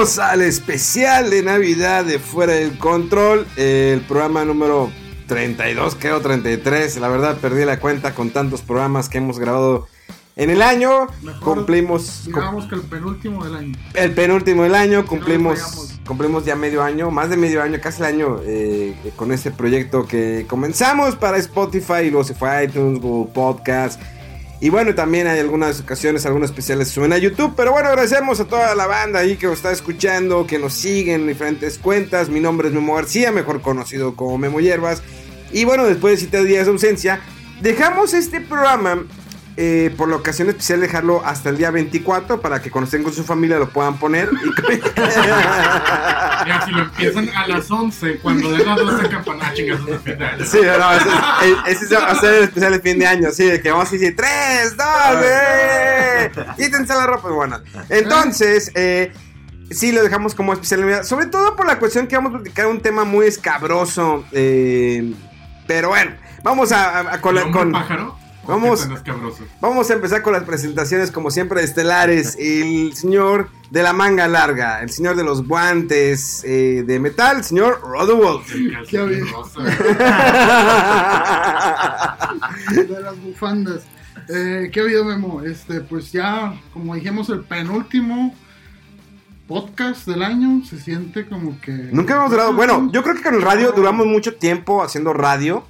Bienvenidos al especial de Navidad de Fuera del Control, el programa número 32, creo 33. La verdad perdí la cuenta con tantos programas que hemos grabado en el año. Mejor cumplimos Digamos que el penúltimo del año. el penúltimo del año, nos cumplimos, cumplimos ya medio año, más de medio año, casi el año eh, con este proyecto que comenzamos para Spotify y luego se fue a iTunes, Google Podcast. Y bueno, también hay algunas ocasiones, algunos especiales suben a YouTube. Pero bueno, agradecemos a toda la banda ahí que nos está escuchando, que nos siguen en diferentes cuentas. Mi nombre es Memo García, mejor conocido como Memo Hierbas. Y bueno, después de 7 días de ausencia, dejamos este programa eh, por la ocasión especial dejarlo hasta el día 24 para que cuando estén con su familia lo puedan poner. Y... Ya, si lo empiezan a las 11, cuando de las 12 campana, chingas, es fin de año. Sí, no, ese, es- ese va a ser el especial de fin de año, sí, de que vamos a decir 3, 2, eh, quítense la ropa, bueno. Entonces, eh, sí, lo dejamos como especial sobre todo por la cuestión que vamos a platicar un tema muy escabroso, eh, pero bueno, vamos a, a- a con, ¿El con- pájaro? ¿O Vamos. Vamos a empezar con las presentaciones, como siempre, estelares. El señor de la manga larga, el señor de los guantes eh, de metal, el señor rosa. de las bufandas. Eh, ¿Qué ha habido, Memo? Este, pues ya, como dijimos, el penúltimo podcast del año se siente como que. Nunca hemos durado. Bueno, yo creo que con el radio duramos mucho tiempo haciendo radio.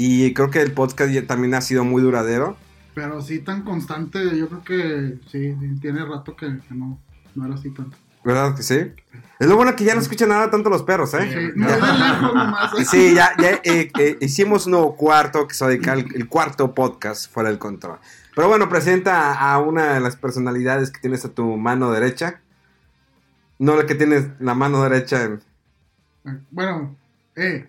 Y creo que el podcast ya también ha sido muy duradero. Pero sí tan constante, yo creo que sí, tiene rato que, que no, no era así tanto. ¿Verdad que sí? Es lo bueno que ya no escuchan nada tanto los perros, ¿eh? Sí, no, lejos nomás. Sí, ya, ya eh, eh, hicimos un nuevo cuarto que se dedica al el cuarto podcast fuera del control. Pero bueno, presenta a una de las personalidades que tienes a tu mano derecha. No la que tienes la mano derecha en... Bueno, eh.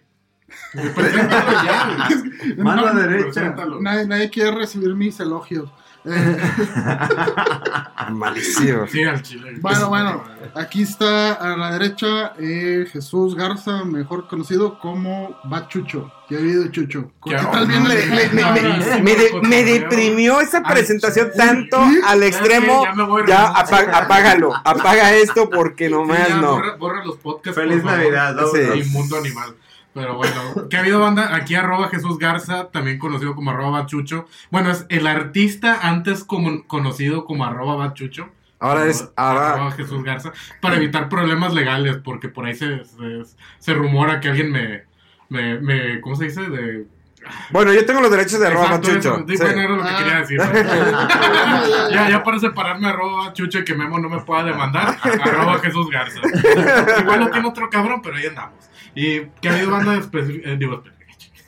Preséntalo ya, güey. no, derecha. Nadie, nadie quiere recibir mis elogios. Eh, Malísimo. Sí, al chile. Bueno, bueno, aquí está a la derecha eh, Jesús Garza, mejor conocido como Bachucho. ¿Qué ha habido, Chucho? ¿Qué ¿Qué tal onda? bien Me, el- me- me- me- me de- me deprimió esa presentación tanto al extremo. Ya Ya apa- apágalo, apaga esto porque Sí, nomás ya, no. Borra, borra los podcasts. Feliz por favor. Navidad, ¿no? Sí. Inmundo animal. Pero bueno, ¿qué ha habido banda? Aquí arroba Jesús Garza, también conocido como arroba Bachucho. Bueno, es el artista antes como, conocido como arroba Bachucho. Ahora es, Arroba ahora, Jesús Garza. Para evitar problemas legales, porque por ahí se, se, se rumora que alguien me, me, me, ¿cómo se dice? De... bueno, yo tengo los derechos de arroba Exacto, Chucho. eso. Sí, Sí. bueno, era lo que Ah. quería decir. ¿no? ya, ya para separarme arroba Chucho y que Memo no me pueda demandar, arroba Jesús Garza. Igual lo tiene otro cabrón, pero ahí andamos. Y que ha habido banda específica, digo,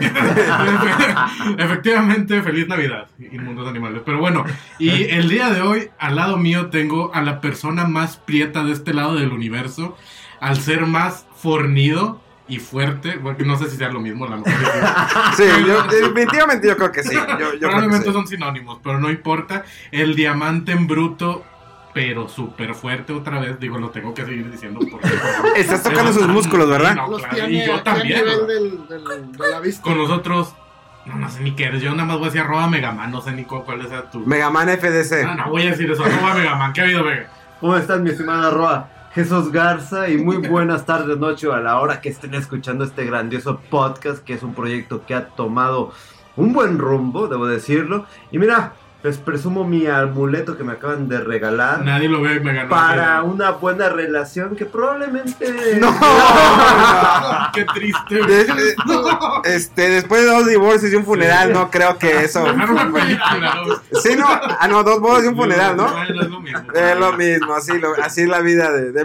efectivamente, feliz Navidad, inmundos animales. Pero bueno, y el día de hoy, al lado mío, tengo a la persona más prieta de este lado del universo, al ser más fornido y fuerte, porque no sé si sea lo mismo, a lo mejor es- Sí, yo, definitivamente yo creo que sí. Yo, yo creo que Probablemente sí. son sinónimos, pero no importa. El diamante en bruto, pero súper fuerte otra vez. Digo, lo tengo que seguir diciendo porque... Estás tocando sus músculos, ¿verdad? No, Los claro, tiene y yo también. nivel ¿no? del, del- de la vista. Con nosotros, no, no sé ni qué eres. Yo nada más voy a decir arroba Megaman, no sé ni cuál, cuál sea tu... Megaman FDC. No, no voy a decir eso, arroba Megaman. ¿Qué ha habido, Vega? ¿Cómo estás, mi estimada Roa? Jesús Garza y muy buenas tardes, noche o a la hora que estén escuchando este grandioso podcast que es un proyecto que ha tomado un buen rumbo, debo decirlo. Y mira, les presumo mi amuleto que me acaban de regalar Nadie lo ve, me ganó. para una buena relación que probablemente... No. Qué triste. De- de- este, después de dos divorcios y un funeral, no creo que eso. Sí, no, ah, no, dos bodas y un funeral, ¿no? Es lo mismo. Es lo mismo, así, lo, así es la vida de, de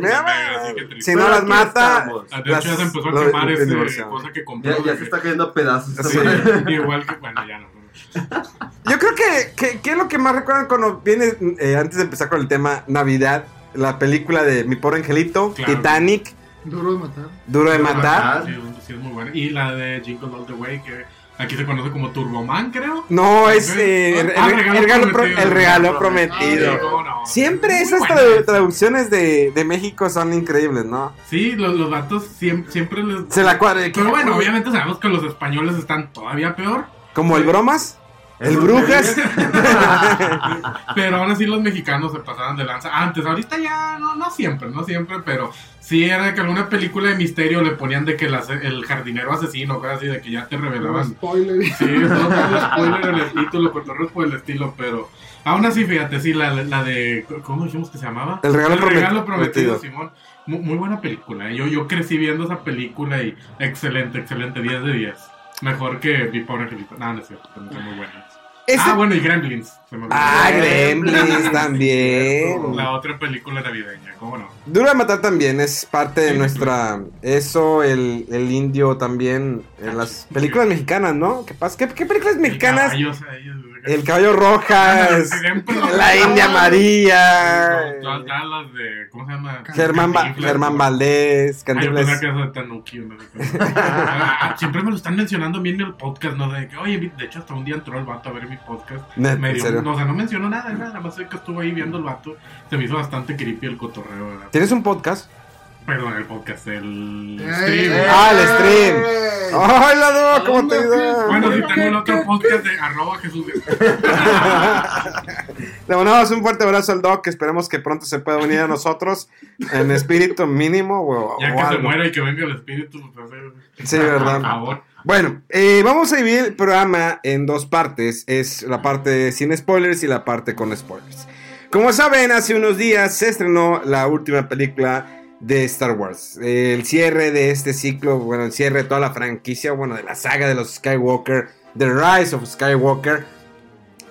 sí. Si no las mata. Ah, De hecho, ya se empezó a quemar divorciaron. cosa que compró. Ya, se está cayendo a pedazos. Igual que, bueno, ya no. Yo creo que, que, que es lo que más recuerdan cuando viene, eh, antes de empezar con el tema Navidad, la película de Mi Pobre Angelito, Claro. Titanic, Duro de matar. Duro de Matar. Sí, sí, es muy buena. Y la de Jingle All the Way, que aquí se conoce como Turboman, creo. No, es eh, el, Ah, el- regalo el regalo pro- prometido. el regalo Ah, prometido. sí, cómo no. Siempre esas buena traducciones de, de México son increíbles, ¿no? Sí, los, los vatos siempre, siempre les... Se la cuadra. Pero bueno, obviamente sabemos que los españoles están todavía peor. Como el Bromas, el El Brujas. Pero aún así los mexicanos se pasaban de lanza. Antes, ahorita ya no, no siempre, no siempre, pero sí era que alguna película de misterio le ponían de que el, ase- el jardinero asesino, cosas así, de que ya te revelaban. spoiler. Sí, no todo spoiler en el título, cotorreos por el estilo, pero aún así, fíjate, sí, la, la de. ¿Cómo dijimos que se llamaba? El regalo promet- prometido, prometido. Simón. Mu- Muy, buena película. ¿eh? Yo, yo crecí viendo esa película y excelente, excelente, 10 de 10. Mejor que mi pobre angelito. No, no es cierto, está muy buena. Ese- Ah, bueno, y Gremlins. se me. Ah, Gremlins también. La otra película navideña, ¿cómo no? Duro de matar también es parte de Sí, nuestra. Eso, el, el indio también. En las películas mexicanas, ¿no? ¿Qué pasa? ¿Qué, qué películas mexicanas? El caballo, o sea, ellos- El caballo rojas. La India María. Todas las de. ¿Cómo se llama? Germán, Ba- Germán. Valdés. Cantinflas. de Tanuki, no qué. Ah, Siempre me lo están mencionando a mí en el podcast, ¿no? De que, oye, de hecho, hasta un día entró el vato a ver mi podcast. Me dio- no, o sea, no mencionó nada, nada, nada más que estuvo ahí viendo el vato. Se me hizo bastante creepy el cotorreo. ¿Tienes un podcast? Perdón, el podcast, el stream. ey. Ah, el stream. Hola, Do, ¿cómo ¿Dónde, te qué? ayuda? Bueno, si tengo el otro podcast de arroba Jesús. Le mandamos un fuerte abrazo al Doc. que Esperemos que pronto se pueda unir a nosotros en espíritu mínimo. O, Ya o que se muera y que venga el espíritu, pues, hacer- Sí, ¿verdad? Por favor. Bueno, eh, vamos a dividir el programa en dos partes. Es la parte sin spoilers y la parte con spoilers. Como saben, hace unos días se estrenó la última película de Star Wars. El cierre de este ciclo, bueno, el cierre de toda la franquicia, bueno, de la saga de los Skywalker, The Rise of Skywalker.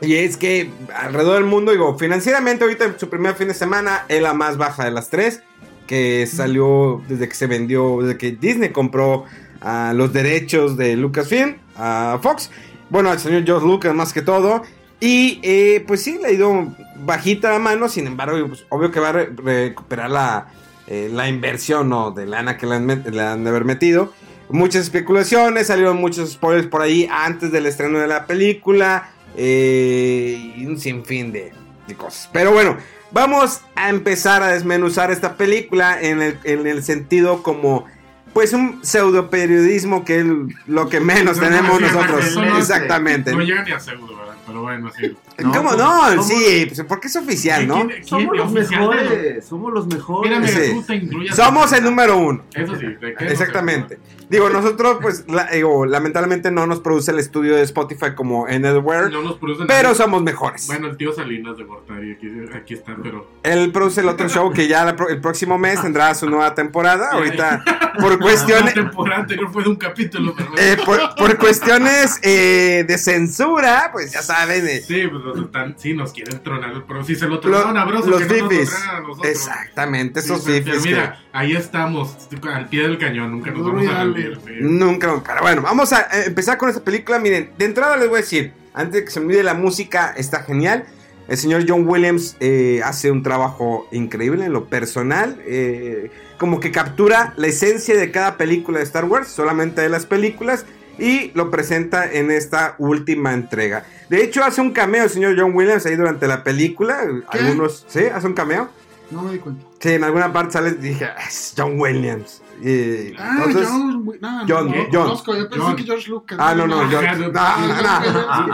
Y es que alrededor del mundo, digo, financieramente ahorita en su primer fin de semana es la más baja de las tres. Que salió desde que se vendió, desde que Disney compró ah, los derechos de Lucasfilm a Fox. Bueno, al señor George Lucas más que todo. Y eh, pues sí, le ha ido bajita la mano. Sin embargo, pues, obvio que va a re- recuperar la, eh, la inversión ¿no? de lana que le han, met- le han de haber metido. Muchas especulaciones, salieron muchos spoilers por ahí antes del estreno de la película. eh, y un sinfín de, de cosas. Pero bueno, vamos a empezar a desmenuzar esta película en el, en el sentido como... Pues un pseudo periodismo que es lo que menos No, no, tenemos nosotros. no- Exactamente. No llega ni a pseudo, ¿verdad? Pero bueno, sí. No, ¿Cómo no? somos- Sí, pues, porque es oficial, ¿no? ¿Quién- quién- Somos los de- mejores, somos los mejores. Mira, mira, Sí. Somos el número uno. Eso sí, ¿de qué no Exactamente. Digo, nosotros, pues, la- digo, lamentablemente no nos produce el estudio de Spotify como en sé? Edware, No nos produce pero nadie. somos mejores. Bueno, el tío Salinas de Gortari, aquí, aquí está, pero. Él produce el otro show que ya la el próximo mes tendrá su nueva temporada. Ahorita, por La cuestiones, temporada anterior fue de un capítulo, pero. eh, por, por cuestiones eh, de censura, pues ya saben. eh, Sí, pues nos están, sí, nos quieren tronar pro. Si se lo Los, tronaron a Broso, los que no nos lo fifis. tronan a nosotros. Exactamente, Sí, esos pero- pero fifis. que- Mira, ahí estamos, al pie del cañón, nunca nos vamos a rendir. sí. Nunca, pero bueno, vamos a eh, empezar con esta película. Miren, de entrada les voy a decir, antes de que se me olvide, la música está genial. El señor John Williams eh, hace un trabajo increíble en lo personal. eh, como que captura la esencia de cada película de Star Wars, solamente de las películas, y lo presenta en esta última entrega. De hecho, hace un cameo el señor John Williams ahí durante la película. Algunos, ¿sí? Hace un cameo. No me di cuenta. Sí, en alguna parte sale y dije, "Ah, es John Williams. Y Ah, entonces, George, no, no, John, no, John. conozco, yo pensé John. que George Lucas. Ah, no, no, Ah, George- ya, no, ah, no, no, no. no, Ah,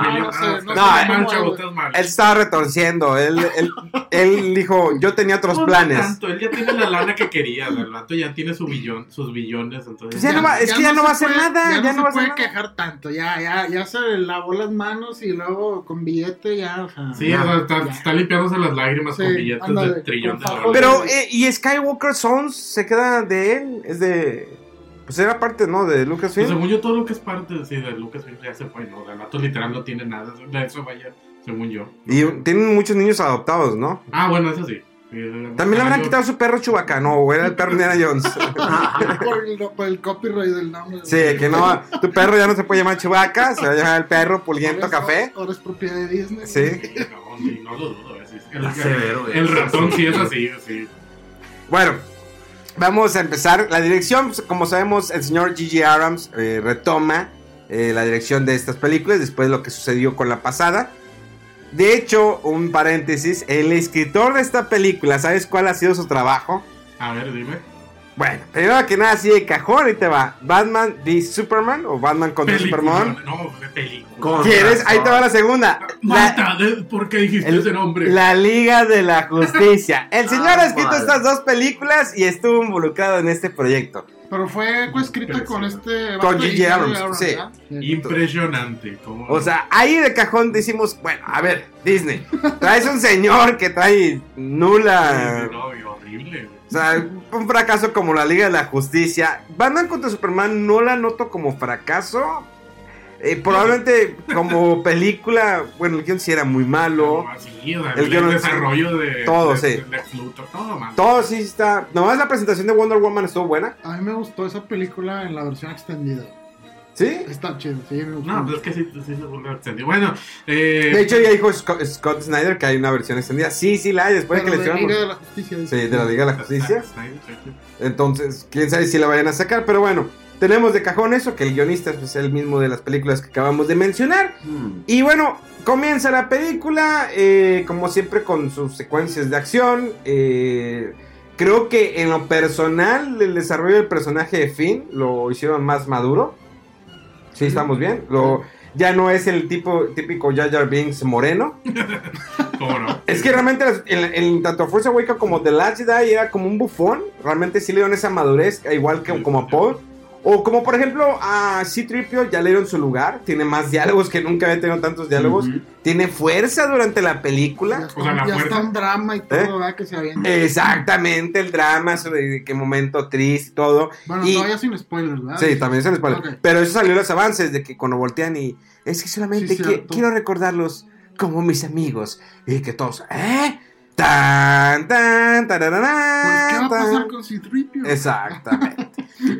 no, ah, no no él estaba retorciendo. Él, él, él dijo, yo tenía otros No, no planes. tanto, él ya tiene la lana que quería, el vato ya tiene su billón, sus billones, entonces... Pues ya no va- es que ya no va a hacer puede- nada, Ya, ya no, no se puede quejar tanto. Ya, ya, ya se lavó las manos y luego con billete ya. O sea, Sí, ya, o sea, está, ya. está limpiándose las lágrimas con billetes de trillón de dólares. Pero, eh, ¿y Skywalker Sons se queda de él? Es de... Pues era parte, ¿no? De Pues Lucasfilm. según yo, todo lo que es parte sí, de Lucasfilm ya se fue, ¿no? El vato literal no tiene nada de eso, vaya, según yo. Y tienen muchos niños adoptados, ¿no? Ah, bueno, eso sí. Eh, También le habrán yo- quitado su perro Chewbacca, no, o era el perro de Indiana Jones. por, el, por el copyright del nombre. Sí, que no, tu perro ya no se puede llamar Chewbacca, se va a llamar el perro Puliento es- Café. Ahora es propiedad de Disney. Sí. No, sí, no lo dudo. eh, sí, sí. El, severo, güey. el ratón sí es así, sí. Bueno, vamos a empezar. La dirección, pues, como sabemos, el señor Gigi Abrams eh, retoma eh, la dirección de estas películas después de lo que sucedió con la pasada. De hecho, un paréntesis, el escritor de esta película, ¿sabes cuál ha sido su trabajo? A ver, dime. Bueno, primero que nada, así de cajón, ahí te va. Batman v Superman o Batman contra Película. Superman. No, de película. ¿Quieres? Ahí te va la segunda. La, ¿de- ¿por qué dijiste el- ese nombre? la Liga de la Justicia. El señor Ah, ha escrito estas dos películas y estuvo involucrado en este proyecto. Pero fue coescrita con este. Con. J.J. Abrams, sí. Impresionante. como- O sea, ahí de cajón decimos, bueno, a ver, Disney, traes un señor que trae nula... Sí, no, horrible. O sea, un fracaso como la Liga de la Justicia. Batman contra Superman no la noto como fracaso. Eh, probablemente como película, bueno, el guion sí era muy malo. El el, guion- desarrollo de. todo, de- sí. de Lex Luthor, todo mal. Todo sí está... Nomás la presentación de Wonder Woman estuvo buena. A mí me gustó esa película en la versión extendida. ¿Sí? Está chido, sí, me gustó. No, pues es que sí, sí se vuelve extendido. Bueno, eh, De hecho ya dijo Scott, Scott Snyder que hay una versión extendida. Sí, sí la hay, después de que Pero le de hicieron... Liga de la Justicia. Sí, de la Liga de la Justicia. Entonces, quién sabe si la vayan a sacar, pero bueno, tenemos de cajón eso, que el guionista pues, es el mismo de las películas que acabamos de mencionar. Hmm. Y bueno, comienza la película, eh, como siempre, con sus secuencias de acción. eh, creo que en lo personal, el desarrollo del personaje de Finn lo hicieron más maduro. Sí, estamos bien. Lo, ya no es el tipo típico Jar Jar Binks moreno. ¿Cómo no? Es que realmente en, en tanto Force Awakens como The Last Jedi era como un bufón. Realmente sí le dieron esa madurez, igual que como a Paul. O como por ejemplo a C-Tripio ya le dieron su lugar. Tiene más diálogos que nunca había tenido tantos diálogos. Ujú. Tiene fuerza durante la Ya película. está, O sea, la ya está un drama y todo, ¿Eh? ¿verdad? Que se avienta. Exactamente, el drama, sobre qué momento triste y todo. bueno, y- todavía sin spoilers, ¿verdad? Sí, también se les spoiler. Ok. Pero eso salió en los avances de que cuando voltean y. Es que solamente Sí, que- quiero recordarlos como mis amigos. Y que todos. ¿Eh? Tan, Pues, ¿qué va a tan. pasar con C-3PO? Exactamente.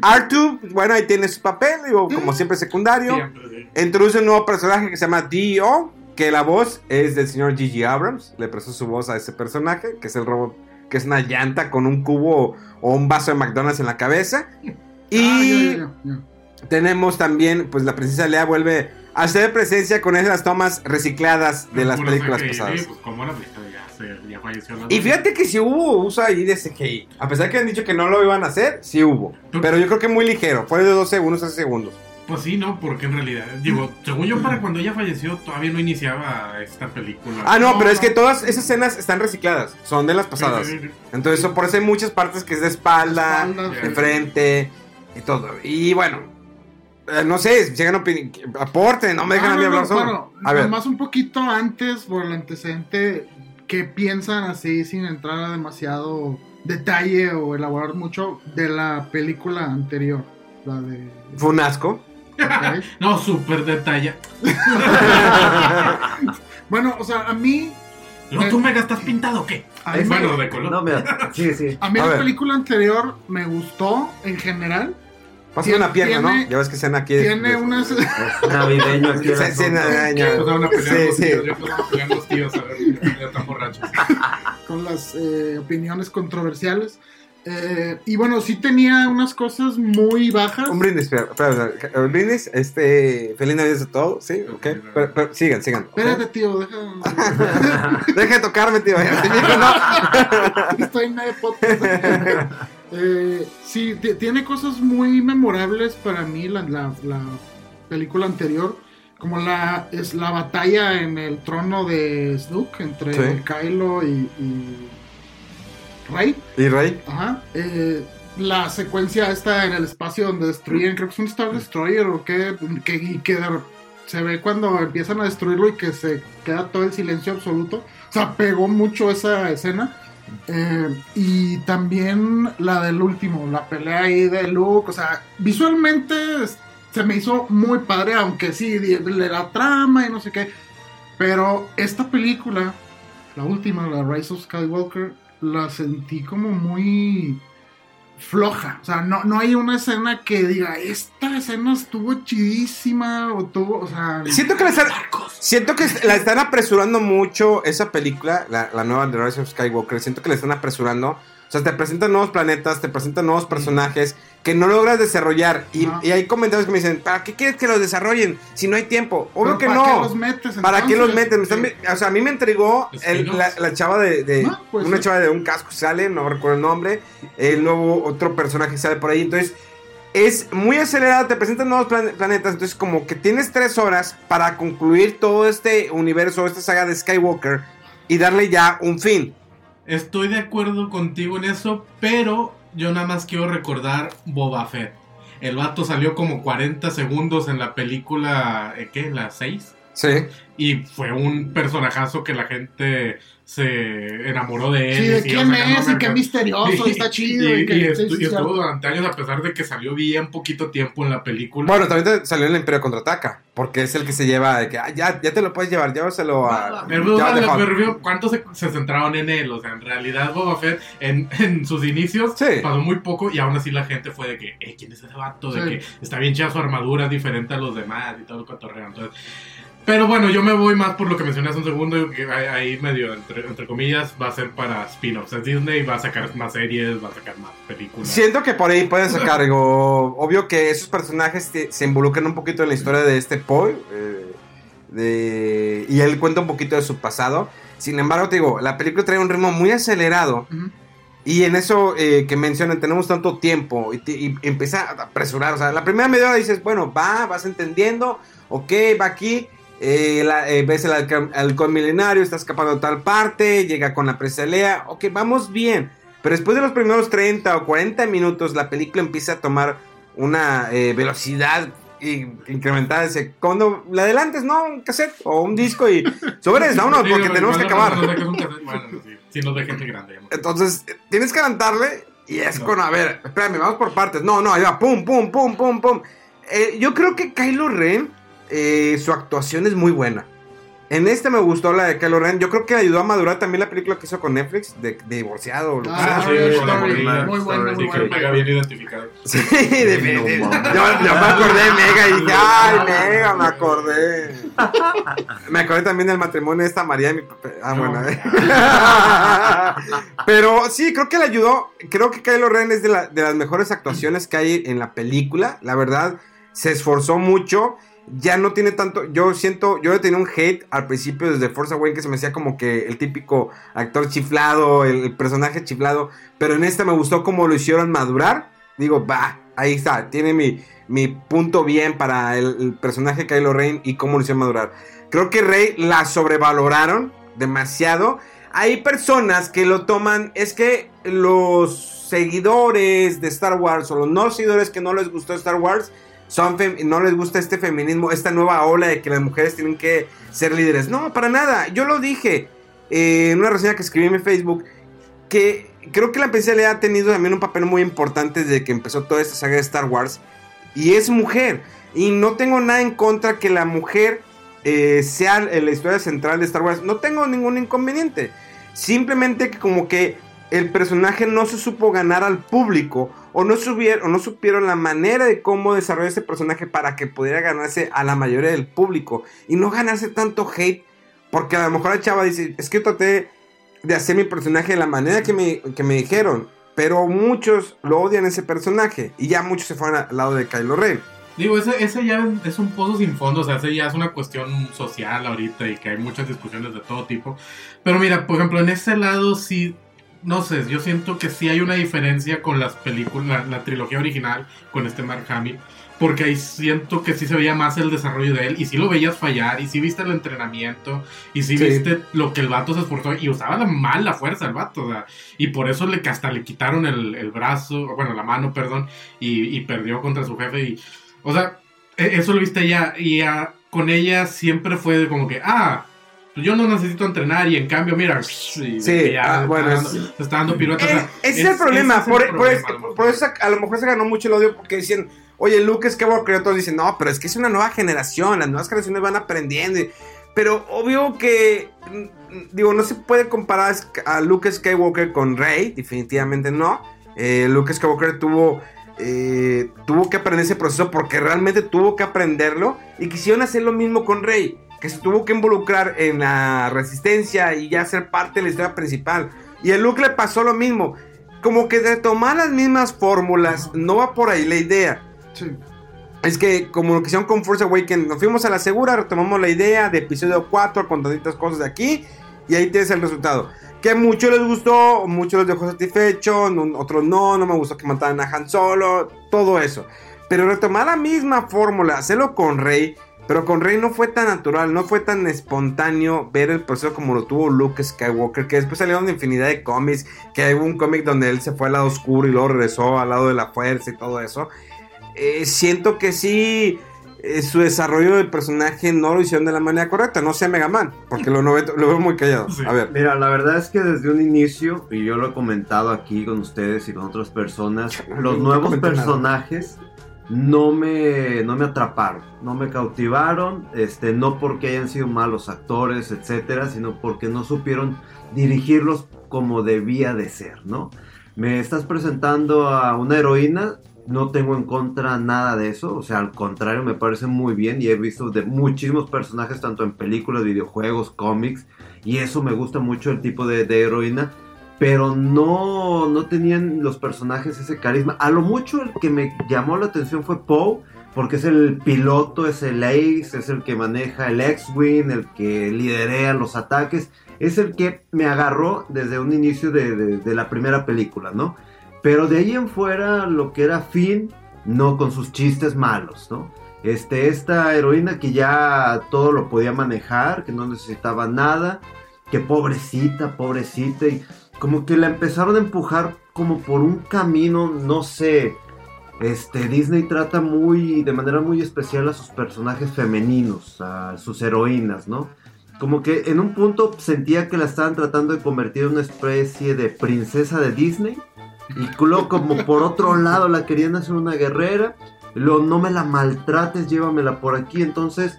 Artu, bueno, ahí tiene su papel, digo, como siempre secundario. Introduce un nuevo personaje que se llama D.O., que la voz es del señor Gigi Abrams. Le prestó su voz a ese personaje, que es el robot, que es una llanta con un cubo o un vaso de McDonald's en la cabeza. Y Ah, ya, ya, ya. tenemos también, pues la princesa Lea vuelve a hacer presencia con esas tomas recicladas de las películas pasadas. Pues como la película ya, se, ya falleció. la Y fíjate que si hubo uso ahí de CGI. A pesar que han dicho que no lo iban a hacer, sí hubo. Pero yo creo que muy ligero. Fue de 2 segundos a 6 segundos. Pues sí, no, porque en realidad, digo, según yo, para cuando ella falleció, todavía no iniciaba esta película. Ah, no, No, pero es no. que todas esas escenas están recicladas. Son de las pasadas. Sí, sí, sí. Entonces, por eso hay muchas partes que es de espalda, de sí. frente y todo. Y bueno, eh, no sé, si llegan opini- aporten, no me dejan Ah, a mí no, hablar no, solo. bueno, a ver, Más un poquito antes, por el antecedente, que piensan así sin entrar a demasiado detalle o elaborar mucho de la película anterior. La de. fue un asco. ok. No, súper detalle. bueno, o sea, a mí. ¿No tú me gastas pintado o qué? A mí, bueno, de color. No, mira, sí, sí. a mí A la ver. película anterior me gustó en general. Pasa una pierna, tiene- ¿no? Ya ves que sean aquí. Tiene de- unas. Navideño aquí. navideño. Pues van a pelear Sí, los sí. tíos, yo van a pelear los tíos a ver están borrachos. con las eh, opiniones controversiales. Eh, y bueno, sí tenía unas cosas muy bajas. Un brindis, espera, espera, espera. Un brindis, este. Feliz Navidad a todos, ¿sí? Ok. Pero, pero sigan, sigan. Espérate, tío, deja. Deja de tocarme, tío. ya no. Estoy en medio podcast. Eh, sí, ti- tiene cosas muy memorables para mí la, la- la película anterior. Como la, es la batalla en el trono de Snook entre Sí. Kylo y, y Rey. ¿Y Rey? Ajá. Eh, la secuencia esta en el espacio donde destruyen, creo que es un Star Destroyer o qué, que, y que se ve cuando empiezan a destruirlo y que se queda todo el silencio absoluto. O sea, pegó mucho esa escena. Eh, y también la del último, la pelea ahí de Luke. O sea, visualmente se me hizo muy padre, aunque sí, de la trama y no sé qué. Pero esta película, la última, la Rise of Skywalker, la sentí como muy floja. O sea, no, no hay una escena que diga, esta escena estuvo chidísima o tuvo, o sea... Siento que, la están, siento que la están apresurando mucho esa película, la, la nueva The Rise of Skywalker. Siento que la están apresurando. O sea, te presentan nuevos planetas, te presentan nuevos personajes que no logras desarrollar. Y, hay comentarios que me dicen, ¿para qué quieres que los desarrollen si no hay tiempo? Obvio ¿pero que ¿Para no. qué los metes ¿Para qué los entonces? meten? Me están- Sí. o sea, a mí me intrigó el- Spin-offs. la, la chava de... de- Ah, pues una sí. chava de un casco sale, no recuerdo el nombre. El nuevo otro personaje sale por ahí. Entonces, es muy acelerado, te presentan nuevos plan- planetas. Entonces, como que tienes tres horas para concluir todo este universo, esta saga de Skywalker y darle ya un fin. Estoy de acuerdo contigo en eso, pero yo nada más quiero recordar Boba Fett. El vato salió como 40 segundos en la película, ¿eh, ¿qué? ¿La 6? Sí. Y fue un personajazo que la gente se enamoró de él. Sí, y de quién es y qué misterioso, Y- está chido. Y, Y, que, y estu- sí, estuvo durante años a pesar de que salió bien poquito tiempo en la película. Bueno, también te salió el Imperio Contraataca, porque es el que se lleva de que ah, ya, ya te lo puedes llevar, llévaselo a... Pero, ya vale, de Hot. pero, ¿cuánto se, se centraron en él? O sea, en realidad Boba Fett en, en sus inicios Sí. pasó muy poco y aún así la gente fue de que, eh, ¿quién es ese vato? De Sí. que está bien chida su armadura, es diferente a los demás y todo el cotorreo. Entonces, pero bueno, yo me voy más por lo que mencioné hace un segundo, que ahí, medio, entre, entre comillas, va a ser para spin-offs. Es Disney va a sacar más series, va a sacar más películas. Siento que por ahí pueden sacar algo. Obvio que esos personajes te- se involucran un poquito en la historia de este Paul. eh, de, y él cuenta un poquito de su pasado. Sin embargo, te digo, la película trae un ritmo muy acelerado. Y en eso eh, que mencionan, tenemos tanto tiempo. Y, te- y empieza a apresurar. O sea, la primera media hora dices, bueno, va, vas entendiendo. Ok, va aquí. Eh, la- eh, ves el halcón, halcón milenario, está escapando a tal parte. Llega con la presa Lea. Ok, vamos bien. Pero después de los primeros 30 o 40 minutos, la película empieza a tomar una eh, velocidad incrementada. Cuando la adelantes, no, un cassette o un disco y sobres, vámonos, porque tenemos que acabar. Entonces, tienes que adelantarle y es No. con, a ver, espérame, vamos por partes. No, no, ahí va, pum, pum, pum, pum, pum. Eh, yo creo que Kylo Ren, eh, su actuación es muy buena. En este me gustó la de Kylo Ren. Yo creo que ayudó a madurar también la película que hizo con Netflix, de, de divorciado. lo Ah, sea. sí, morrilla. muy bueno, Story, muy Sí, que bueno. pega bien identificado. Sí, definitivamente. No, yo, me acordé de Mega y dije, ay, Mega, me acordé. Me acordé también del matrimonio de esta María y mi papá. Ah, No. bueno. Pero sí, creo que le ayudó. Creo que Kylo Ren es de, la- de las mejores actuaciones que hay en la película. La verdad, se esforzó mucho. Ya no tiene tanto. Yo siento. Yo tenía un hate al principio desde Force Awakens que se me hacía como que el típico actor chiflado, el, personaje chiflado. Pero en esta me gustó cómo lo hicieron madurar. Digo, va, ahí está. Tiene mi, mi punto bien para el, el personaje Kylo Ren y cómo lo hicieron madurar. Creo que Rey la sobrevaloraron demasiado. Hay personas que lo toman. Es que los seguidores de Star Wars o los no seguidores que no les gustó Star Wars son no les gusta este feminismo, esta nueva ola de que las mujeres tienen que ser líderes. No, para nada. Yo lo dije eh, en una reseña que escribí en mi Facebook que creo que la Leia ha tenido también un papel muy importante desde que empezó toda esta saga de Star Wars y es mujer y no tengo nada en contra que la mujer eh, sea la historia central de Star Wars. No tengo ningún inconveniente. Simplemente que como que el personaje no se supo ganar al público o no, subieron, o no supieron la manera de cómo desarrollar ese personaje para que pudiera ganarse a la mayoría del público y no ganarse tanto hate porque a lo mejor la chava dice, es que yo traté de hacer mi personaje de la manera que me, que me dijeron, pero muchos lo odian ese personaje y ya muchos se fueron al lado de Kylo Ren. Digo, ese, ese ya es un pozo sin fondo, o sea, ese ya es una cuestión social ahorita y que hay muchas discusiones de todo tipo. Pero mira, por ejemplo, en ese lado sí no sé, yo siento que sí hay una diferencia con las películas, la, la trilogía original con este Mark Hamill. Porque ahí siento que sí se veía más el desarrollo de él. Y sí lo veías fallar. Y sí viste el entrenamiento. Y sí, Sí. viste lo que el vato se esforzó. Y usaba la, mal la fuerza el vato. o sea, y por eso le, hasta le quitaron el, el brazo. Bueno, la mano, perdón. Y, y perdió contra su jefe. Y, o sea, e- eso lo viste ella. Y ah, con ella siempre fue como que, ah, yo no necesito entrenar. Y en cambio, mira, Sí, ya ah, bueno, está, dando, es- se está dando piruetas. o Eh, sea, ese es, el problema. ese es por, el por problema, es- a lo mejor. por eso a lo mejor se ganó mucho el odio porque decían, oye, Luke Skywalker y otros dicen, no, pero es que es una nueva generación, las nuevas generaciones van aprendiendo. y- Pero obvio que, mm, digo, no se puede comparar a Luke Skywalker con Rey, definitivamente no. Eh, Luke Skywalker tuvo, eh, tuvo que aprender ese proceso porque realmente tuvo que aprenderlo y quisieron hacer lo mismo con Rey, que se tuvo que involucrar en la resistencia y ya ser parte de la historia principal. Y a Luke le pasó lo mismo. Como que de tomar las mismas fórmulas, no va por ahí la idea. Sí. Es que como lo que hicieron con Force Awakens, nos fuimos a la segura, retomamos la idea de episodio 4 con tantitas cosas de aquí y ahí tienes el resultado. Que a muchos les gustó, muchos les dejó satisfecho, no- otros no, no me gustó que mataran a Han Solo, todo eso. Pero retomar la misma fórmula, hacerlo con Rey, pero con Rey no fue tan natural, no fue tan espontáneo ver el proceso como lo tuvo Luke Skywalker, que después salieron de infinidad de cómics, que hay un cómic donde él se fue al lado oscuro y luego regresó al lado de la fuerza y todo eso. Eh, siento que sí, eh, su desarrollo del personaje no lo hicieron de la manera correcta, no sea Mega Man, porque lo, no ve- lo veo muy callado. Sí. A ver. Mira, la verdad es que desde un inicio, y yo lo he comentado aquí con ustedes y con otras personas, los No nuevos nada. No me, no me atraparon, no me cautivaron, este, no porque hayan sido malos actores, etcétera, sino porque no supieron dirigirlos como debía de ser, ¿no? Me estás presentando a una heroína, no tengo en contra nada de eso, o sea, al contrario, me parece muy bien y he visto de muchísimos personajes, tanto en películas, videojuegos, cómics, y eso me gusta mucho el tipo de, de heroína, pero no, no tenían los personajes ese carisma. A lo mucho el que me llamó la atención fue Poe, porque es el piloto, es el ace, es el que maneja el X-Wing, el que liderea los ataques, es el que me agarró desde un inicio de, de- la primera película, ¿no? Pero de ahí en fuera lo que era Finn, no con sus chistes malos, ¿no? Este, esta heroína que ya todo lo podía manejar, que no necesitaba nada, que pobrecita, pobrecita, y como que la empezaron a empujar como por un camino, no sé. Este, Disney trata muy, de manera muy especial a sus personajes femeninos, a sus heroínas, ¿no? Como que en un punto sentía que la estaban tratando de convertir en una especie de princesa de Disney. Y luego como por otro lado la querían hacer una guerrera. Luego no me la maltrates, llévamela por aquí. Entonces,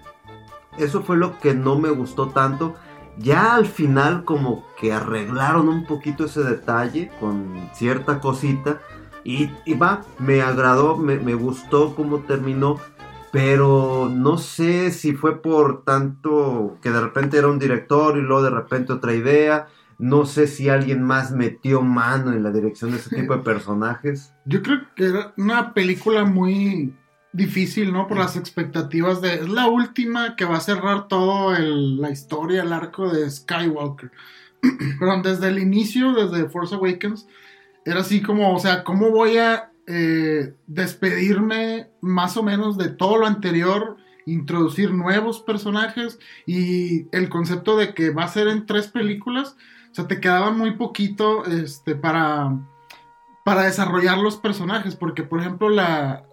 eso fue lo que no me gustó tanto. Ya al final como que arreglaron un poquito ese detalle con cierta cosita. Y, y va, me agradó, me, me gustó cómo terminó. Pero no sé si fue por tanto que de repente era un director y luego de repente otra idea. No sé si alguien más metió mano en la dirección de ese tipo de personajes. Yo creo que era una película muy difícil, ¿no? Por las expectativas de... Es la última que va a cerrar todo el- la historia, el arco de Skywalker. Perdón, desde el inicio, desde Force Awakens, era así como, o sea, ¿cómo voy a eh, despedirme más o menos de todo lo anterior? Introducir nuevos personajes y el concepto de que va a ser en tres películas. O sea, te quedaba muy poquito este, para, para desarrollar los personajes. Porque, por ejemplo, la,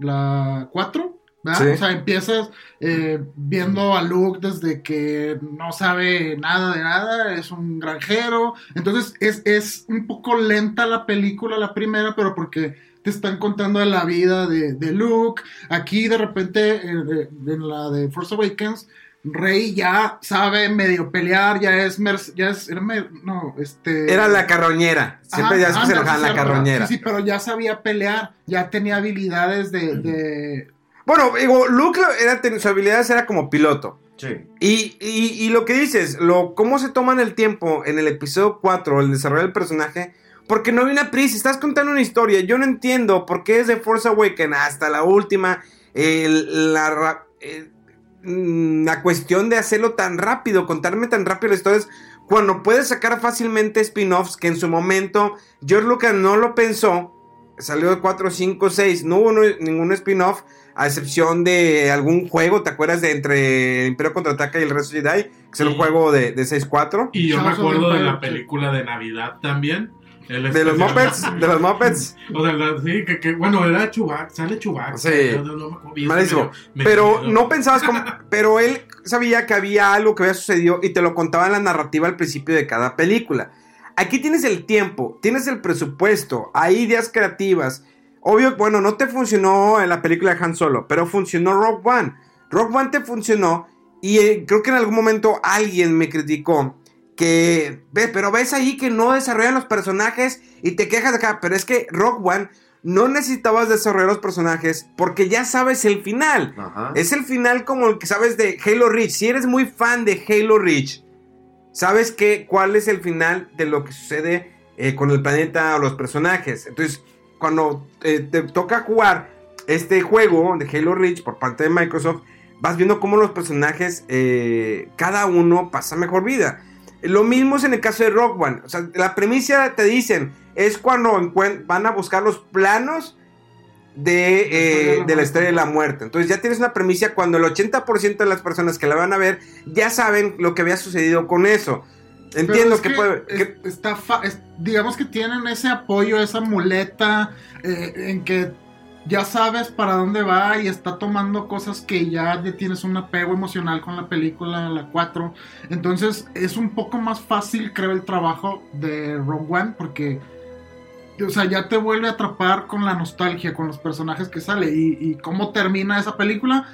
la 4, ¿verdad? Sí. O sea, empiezas eh, viendo a Luke desde que no sabe nada de nada, es un granjero. Entonces, es, es un poco lenta la película, la primera, pero porque te están contando la vida de, de Luke. Aquí, de repente, eh, eh, en la de Force Awakens, Rey ya sabe medio pelear, ya es, merc- ya es, era no, este... Era la carroñera. Siempre Ajá, ya es se ándale, enojaban sí, la carroñera. Sí, sí, pero ya sabía pelear, ya tenía habilidades de... de- Bueno, digo, Luke lo- era, su habilidad era como piloto. Sí. Y, y- y lo que dices, lo, cómo se toman el tiempo en el episodio 4, el desarrollo del personaje, porque no hay una prisa, estás contando una historia, yo no entiendo por qué desde Force Awakens hasta la última, el- la eh, la cuestión de hacerlo tan rápido, contarme tan rápido las historias, cuando puedes sacar fácilmente spin-offs que en su momento George Lucas no lo pensó, salió de 4, 5, 6, no hubo no- ningún spin-off, a excepción de algún juego, ¿te acuerdas de entre Imperio Contraataca y el resto Jedi? Que es un juego de, de 6-4. Y yo me acuerdo de la película de Navidad también. El De los Muppets, de los Muppets. O sea, la- sí, que, que, bueno, era Chubac, sale. Sí. me Malísimo. Pero no pensabas como. Pero él sabía que había algo que había sucedido y te lo contaba en la narrativa al principio de cada película. Aquí tienes el tiempo, tienes el presupuesto, hay ideas creativas. Obvio, bueno, no te funcionó en la película de Han Solo, pero funcionó Rock One. Rock One te funcionó y eh, creo que en algún momento alguien me criticó que, ve, pero ves ahí que no desarrollan los personajes y te quejas de acá, pero es que Rock One no necesitabas desarrollar los personajes porque ya sabes el final. Ajá. Es el final como el que sabes de Halo Reach. Si eres muy fan de Halo Reach, sabes que, cuál es el final de lo que sucede eh, con el planeta o los personajes. Entonces, cuando eh, te toca jugar este juego de Halo Reach por parte de Microsoft, vas viendo cómo los personajes, eh, cada uno pasa mejor vida. Lo mismo es en el caso de Rock One. O sea, la premisa te dicen, es cuando van a buscar los planos de, eh, de la historia de la muerte. Entonces ya tienes una premisa cuando el 80% de las personas que la van a ver ya saben lo que había sucedido con eso. Entiendo es que, puede... que- está fa- digamos que tienen ese apoyo, esa muleta, eh, en que ya sabes para dónde va y está tomando cosas que ya tienes un apego emocional con la película, la 4. Entonces es un poco más fácil, creo, el trabajo de Rogue One porque... O sea, ya te vuelve a atrapar con la nostalgia, con los personajes que sale y, y cómo termina esa película,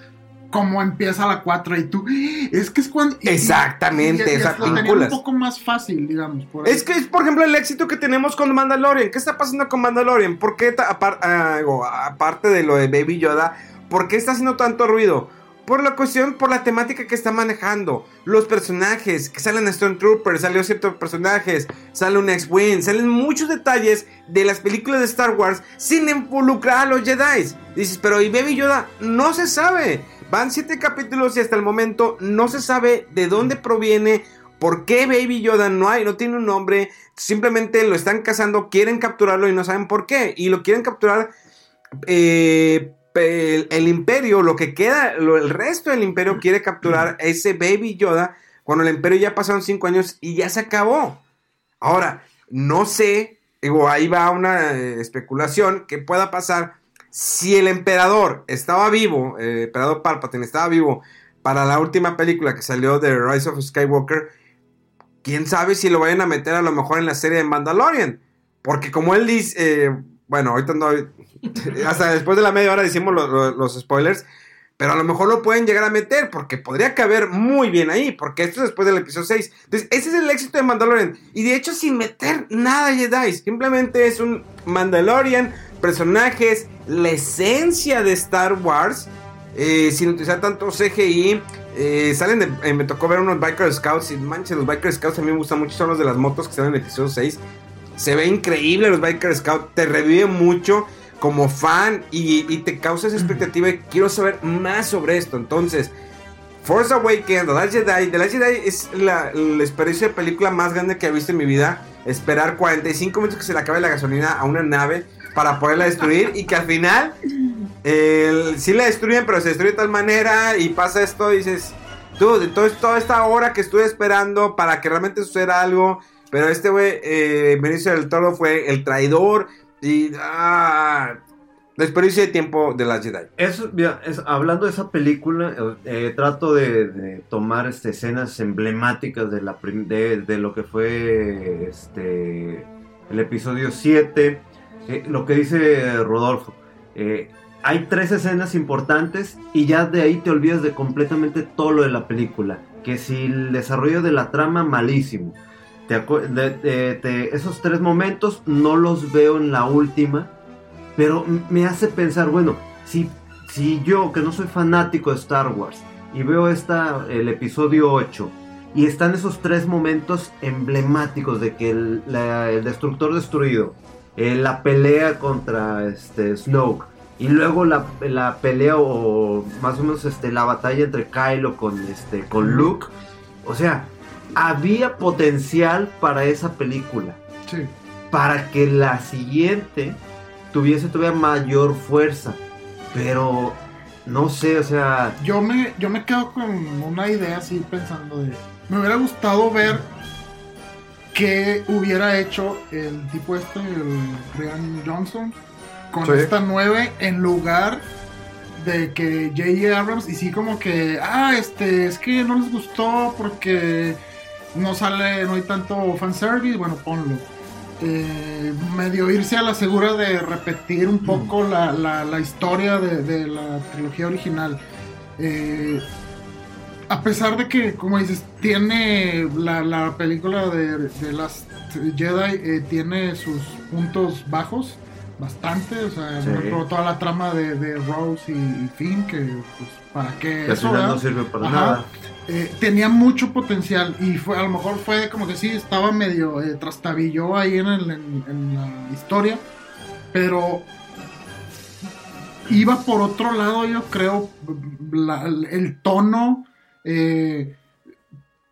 cómo empieza la 4 y tú, "Ah, es que es cuando... y- Exactamente, y- y un poco más fácil, digamos. por. Es que es, por ejemplo, el éxito que tenemos con Mandalorian. ¿Qué está pasando con Mandalorian? ¿Por qué, ah, aparte de lo de Baby Yoda, por qué está haciendo tanto ruido? Por la cuestión, por la temática que está manejando. Los personajes, que salen Stormtroopers, salió ciertos personajes, sale un X-Wing, salen muchos detalles de las películas de Star Wars sin involucrar a los Jedi. Dices, pero ¿y Baby Yoda? No se sabe. Van siete capítulos y hasta el momento no se sabe de dónde proviene, por qué Baby Yoda no hay, no tiene un nombre. Simplemente lo están cazando, quieren capturarlo y no saben por qué. Y lo quieren capturar eh, el, imperio, lo que queda, el resto del imperio quiere capturar a ese Baby Yoda cuando el imperio ya pasaron cinco años y ya se acabó. Ahora, no sé, ahí va una eh, especulación que pueda pasar si el emperador estaba vivo, el emperador Palpatine estaba vivo para la última película que salió de Rise of Skywalker, quién sabe si lo vayan a meter a lo mejor en la serie de Mandalorian. Porque como él dice, eh, bueno, ahorita no, hasta después de la media hora decimos lo- lo- los spoilers, pero a lo mejor lo pueden llegar a meter porque podría caber muy bien ahí, porque esto es después del episodio 6. Entonces, ese es el éxito de Mandalorian. Y de hecho, sin meter nada Jedi, simplemente es un Mandalorian, personajes, la esencia de Star Wars, eh, sin utilizar tanto CGI. eh, salen de, eh, me tocó ver unos Biker Scouts y manches, los Biker Scouts a mí me gustan mucho, son los de las motos que salen en el episodio 6. Se ve increíble los Biker Scouts, te revive mucho como fan y, y te causa esa expectativa y quiero saber más sobre esto. Entonces, Force Awakens, The Last Jedi, The Last Jedi es la, la experiencia de película más grande que he visto en mi vida. Esperar 45 minutos que se le acabe la gasolina a una nave para poderla destruir y que al final sí la destruyen, pero se destruye de tal manera y pasa esto y dices, tú, todo, toda esta hora que estuve esperando para que realmente suceda algo, pero este güey, eh, Benicio del Toro fue el traidor y... Ah, desperdicio de tiempo de las Jedi. Eso, hablando de esa película, eh, trato de, tomar este, escenas emblemáticas de, la de, de lo que fue este, el episodio 7. Eh, lo que dice Rodolfo, eh, hay tres escenas importantes y ya de ahí te olvidas de completamente todo lo de la película. Que si el desarrollo de la trama, malísimo. Te de- de- esos tres momentos no los veo en la última. Pero me hace pensar, bueno, si, si yo, que no soy fanático de Star Wars, y veo esta, el episodio 8, y están esos tres momentos emblemáticos de que el destructor destruido, eh, la pelea contra este, Snoke, Y luego la, la pelea o más o menos este, la batalla entre Kylo con, este, con Luke. O sea, había potencial para esa película. Sí. Para que la siguiente tuviese todavía mayor fuerza. Pero no sé, o sea, Yo me, yo me quedo con una idea así pensando de. Me hubiera gustado ver qué hubiera hecho el tipo este, el Ryan Johnson, con Sí. esta 9 en lugar de que J.J. Abrams y sí como que, ah, este, es que no les gustó porque no sale, no hay tanto fanservice, bueno, ponlo. Eh, medio irse a la segura de repetir un poco la, la- la historia de, de la trilogía original. Eh, a pesar de que, como dices, tiene la, la película de, de Last Jedi, eh, tiene sus puntos bajos, bastante, o sea, Sí. toda la trama de, de Rose y, y Finn, que pues, para qué eso, no sirve para Ajá. nada. Eh, tenía mucho potencial y fue a lo mejor fue como que sí estaba medio eh, trastabilló ahí en, el- en- en la historia pero iba por otro lado yo creo la- el tono eh,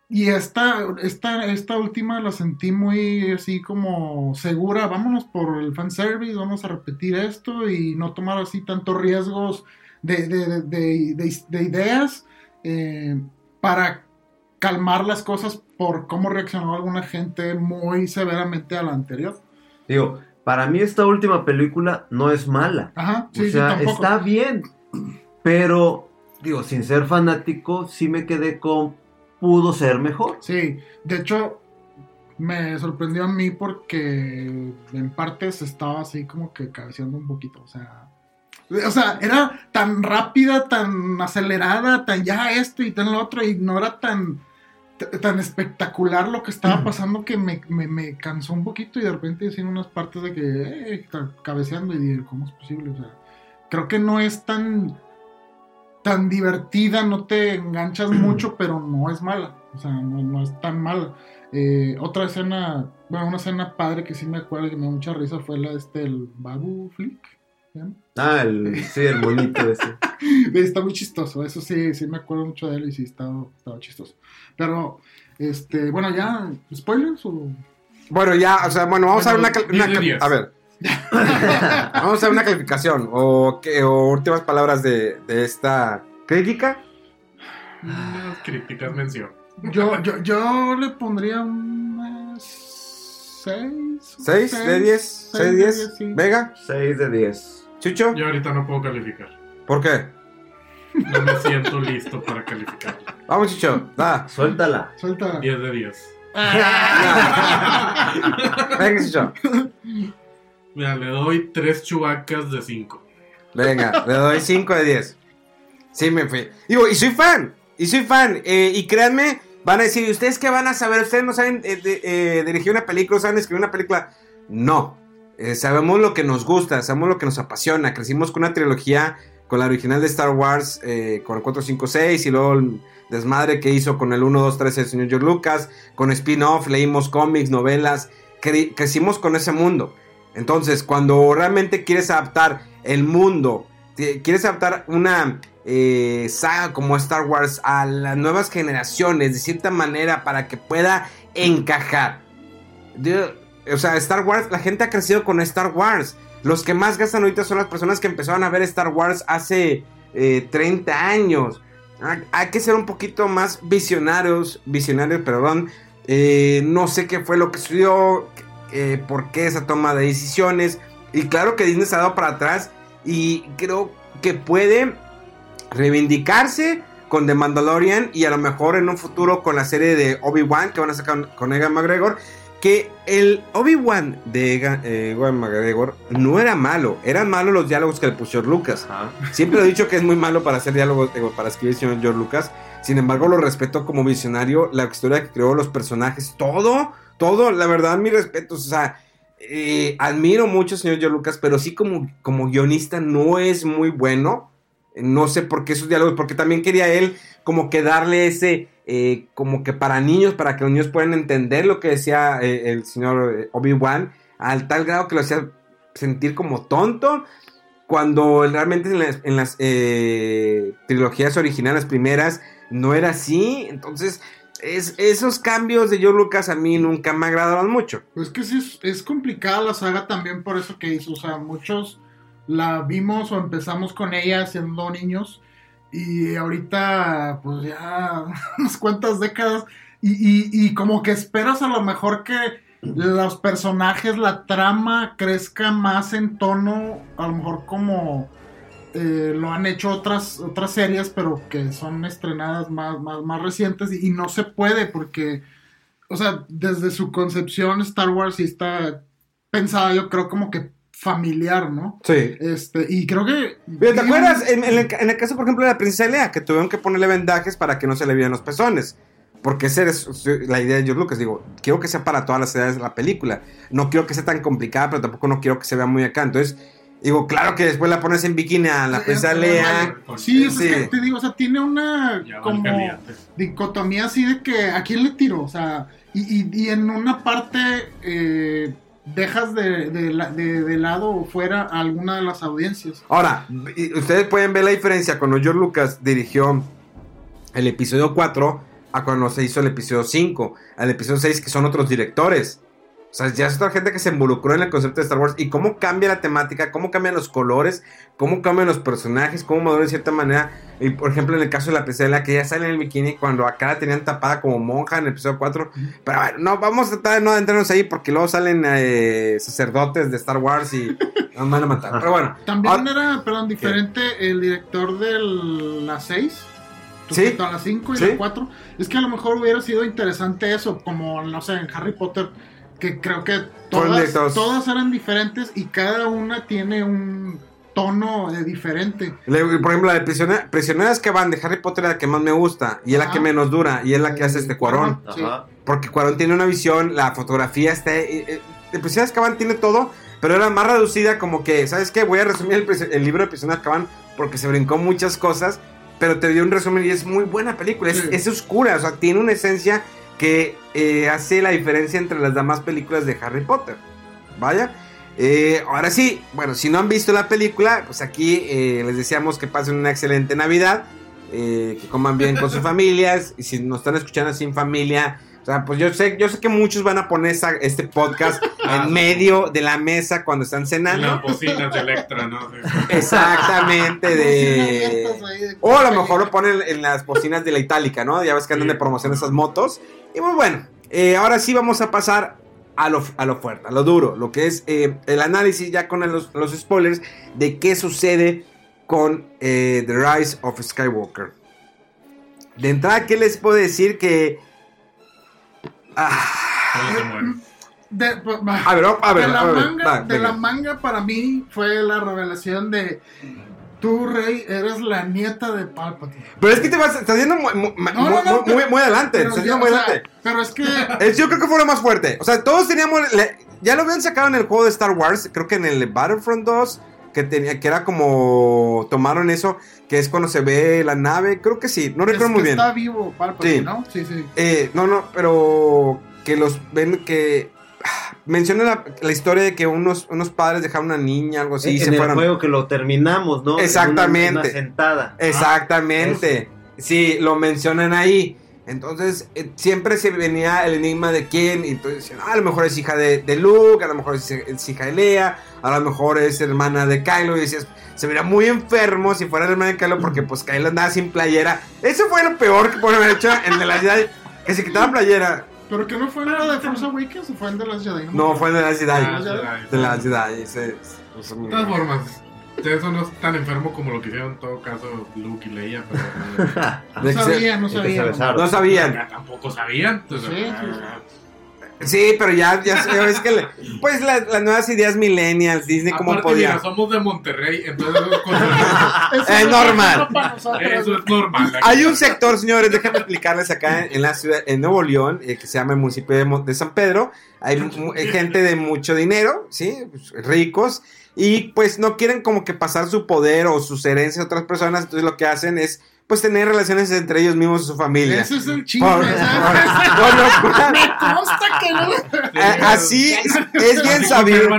y esta, esta esta última la sentí muy así como segura vámonos por el fanservice vamos a repetir esto y no tomar así tantos riesgos de, de- de- de- de- de ideas eh, para calmar las cosas por cómo reaccionó alguna gente muy severamente a la anterior. Digo, para mí esta última película no es mala. Ajá, sí, o sea, está bien. Pero, digo, sin ser fanático, sí me quedé con pudo ser mejor. Sí, de hecho, me sorprendió a mí porque en partes estaba así como que cabeceando un poquito, o sea... O sea, era tan rápida, tan acelerada, tan ya esto y tan lo otro, y no era tan, tan espectacular lo que estaba pasando que me, me- me cansó un poquito y de repente decían unas partes de que eh, cabeceando y dije, ¿cómo es posible? O sea, creo que no es tan tan divertida, no te enganchas mucho, pero no es mala. O sea, no, no es tan mala. Eh, otra escena, bueno, una escena padre que sí me acuerdo que me dio mucha risa fue la de este, el Babu Flick. Ah, el, sí, el monito ese. Está muy chistoso, eso sí, sí me acuerdo mucho de él y sí estaba, estaba chistoso. Pero, este, bueno, ya, ¿spoilers o...? Bueno, ya, o sea, bueno, vamos a ver una, una 10 de cal- 10. A ver. vamos a ver una calificación. O, qué- o últimas palabras de, de esta crítica. Unas críticas mención. Yo, yo, yo le pondría un 6. ¿6 de 10? ¿6 de 10? sí. Vega, 6 de 10. Chucho, Yo ahorita no puedo calificar. ¿por qué? No me siento listo para calificar. Vamos, Chucho, da. Suéltala. Suelta. 10 de 10. Venga, Chucho. Mira, le doy 3 chubacas de 5. Venga, le doy 5 de 10. Sí, me fui. Digo, y soy fan. Y soy fan. eh, y créanme, van a decir, ¿y ustedes qué van a saber? ¿Ustedes no saben eh, eh, dirigir una película? ¿Saben escribir una película? No. Sabemos lo que nos gusta, sabemos lo que nos apasiona. Crecimos con una trilogía, con la original de Star Wars, con el 4, 5, 6, y luego el desmadre que hizo con el 1, 2, 3, el señor George Lucas, con spin-off, leímos cómics, novelas, cre- crecimos con ese mundo. Entonces, cuando realmente quieres adaptar el mundo, quieres adaptar una eh, saga como Star Wars a las nuevas generaciones, de cierta manera, para que pueda encajar. O sea, Star Wars, la gente ha crecido con Star Wars. Los que más gastan ahorita son las personas que empezaron a ver Star Wars hace eh, 30 años. Hay, hay que ser un poquito más visionarios, visionarios, perdón. Eh, no sé qué fue lo que sucedió, eh, por qué esa toma de decisiones. Y claro que Disney se ha dado para atrás y creo que puede reivindicarse con The Mandalorian y a lo mejor en un futuro con la serie de Obi-Wan que van a sacar con Egan McGregor. Que el Obi-Wan de Egan, eh, Ewan McGregor no era malo, eran malos los diálogos que le puso George Lucas. Siempre he dicho que es muy malo para hacer diálogos, para escribir señor George Lucas. Sin embargo, lo respeto como visionario, la historia que creó, los personajes, todo, todo, la verdad, mi respeto. O sea, eh, admiro mucho señor George Lucas, pero sí como, como guionista no es muy bueno. No sé por qué esos diálogos, porque también quería él como que darle ese, eh, como que para niños, para que los niños puedan entender lo que decía eh, el señor Obi-Wan, al tal grado que lo hacía sentir como tonto. cuando realmente en las, en las, trilogías originales primeras no era así. Entonces, es, esos cambios de George Lucas a mí nunca me agradaron mucho. Pues que sí, es, complicada la saga también por eso que hizo. O sea, muchos la vimos o empezamos con ella siendo niños. Y ahorita, pues ya unas cuantas décadas. Y, y como que esperas a lo mejor que los personajes, la trama crezca más en tono, a lo mejor como eh, lo han hecho otras, otras series, pero que son estrenadas más, más, más recientes y, y no se puede porque, o sea, desde su concepción Star Wars sí está pensada, yo creo, como que familiar, ¿no? Sí. Este, y creo que... ¿Te acuerdas? En, en el, en el caso, por ejemplo, de la princesa Lea, que tuvieron que ponerle vendajes para que no se le vieran los pezones. Porque esa es la idea de George Lucas. Digo, quiero que sea para todas las edades de la película. No quiero que sea tan complicada, pero tampoco no quiero que se vea muy acá. Entonces, digo, claro que después la pones en bikini a la princesa Lea. Sí, es Sí. que te digo, o sea, tiene una como dicotomía así de que a quién le tiro, o sea, y, y- y en una parte eh, dejas de, de de- de lado o fuera a alguna de las audiencias. Ahora, y ustedes pueden ver la diferencia cuando George Lucas dirigió el episodio 4 a cuando se hizo el episodio 5, al episodio 6, que son otros directores. O sea, ya es otra gente que se involucró en el concepto de Star Wars y cómo cambia la temática, cómo cambian los colores, cómo cambian los personajes, cómo maduran de cierta manera. Y por ejemplo, en el caso de la princesa que ya sale en el bikini cuando acá la tenían tapada como monja en el episodio 4. Pero bueno, no, vamos a tratar de no adentrarnos ahí porque luego salen eh, sacerdotes de Star Wars y nos van a matar. Pero bueno, También ahora- era, perdón, diferente el director de la 6 Sí. a la 5 y Sí. la 4. Es que a lo mejor hubiera sido interesante eso, como, no sé, en Harry Potter, que creo que todas, todas eran diferentes y cada una tiene un tono eh, diferente. Le- por ejemplo, la de prisionera- prisioneras que van de Harry Potter es la que más me gusta y es la que menos dura y es la que hace este Cuarón. Sí. Ajá. Porque Cuarón tiene una visión, la fotografía está... eh, eh, de prisioneras que van tiene todo, pero era más reducida como que, ¿sabes qué? Voy a resumir el, el libro de prisioneras que van porque se brincó muchas cosas, pero te dio un resumen y es muy buena película, es, Sí. es oscura, o sea, tiene una esencia que eh, hace la diferencia entre las demás películas de Harry Potter. Vaya. Eh, ahora sí, bueno, si no han visto la película, pues aquí eh, les deseamos que pasen una excelente Navidad, eh, que coman bien con sus familias, y si nos están escuchando sin familia, o sea, pues yo sé, yo sé que muchos van a poner esa- este podcast en medio de la mesa cuando están En cenando. las bocinas de Electra, ¿no? Sí. Exactamente, de... O a lo mejor lo ponen en las bocinas de la itálica, ¿no? Ya ves que andan Sí. de promoción esas motos. Y pues bueno, eh, ahora sí vamos a pasar a lo, a lo fuerte, a lo duro, lo que es eh, el análisis ya con los, los spoilers de qué sucede con eh, The Rise of Skywalker. De entrada, ¿qué les puedo decir? Que... Ah. De, pues, va. a ver, a ver, de la, a ver, manga, va, de venga. la manga para mí fue la revelación de tú, Rey, eres la nieta de Palpatine. Pero es que te vas, estás yendo muy, muy, No, no, no, muy- pero- muy- muy adelante, Pero, estás ya, yendo muy o sea, adelante. pero es que Es- yo creo que fue lo más fuerte. O sea, todos teníamos. le- ya lo habían sacado en el juego de Star Wars. Creo que en el Battlefront 2. Que, tenía, que era como. Tomaron eso. Que es cuando se ve la nave. Creo que sí. No es recuerdo que muy bien. está vivo Palpatine, Sí. ¿no? Sí, sí. Eh, no, no, pero. Que los ven que. ah, Menciona la, la historia de que unos, unos padres dejaron una niña, algo así, y en se el fueron. juego que lo terminamos, ¿no? En una- Exactamente. Una, sentada. Exactamente. sí, lo mencionan ahí. Entonces, eh, siempre se venía el enigma de quién. Y entonces decían, ah, a lo mejor es hija de, de Luke, a lo mejor es, es hija de Leia, a lo mejor es hermana de Kylo. Y decías, se vería muy enfermo si fuera hermana de Kylo, porque pues Kylo andaba sin playera. Eso fue lo peor que pudieron haber hecho en The Last Jedi, que se quitara playera. Pero que no fue la de Force Awakens o fue el de las Jedi. No, fue en The Last Jedi. Ah, Jedi. The Last Jedi. De todas formas, eso no es tan enfermo como lo que hicieron en todo caso Luke y Leia, pero No de que se- sabía, no Y que se sabía. besaron. No sabían. ya tampoco sabían. Entonces, Sí, sí, Sí, pero ya, ya, ves que le- pues la- las nuevas ideas millennials, Disney como Aparte, podía. mira, somos de Monterrey, entonces eso es, Es normal. es eso es normal. Hay un sector, señores, déjenme explicarles acá en, en la ciudad, en Nuevo León, eh, que se llama el municipio de, de San Pedro. Hay eh, gente de mucho dinero, ¿sí? Ricos. Y pues no quieren como que pasar su poder o sus herencias a otras personas. Entonces lo que hacen es pues tener relaciones entre ellos mismos y su familia. Ese es el chisme. Por- por- por lo cual- Me consta que no. así es bien sabido.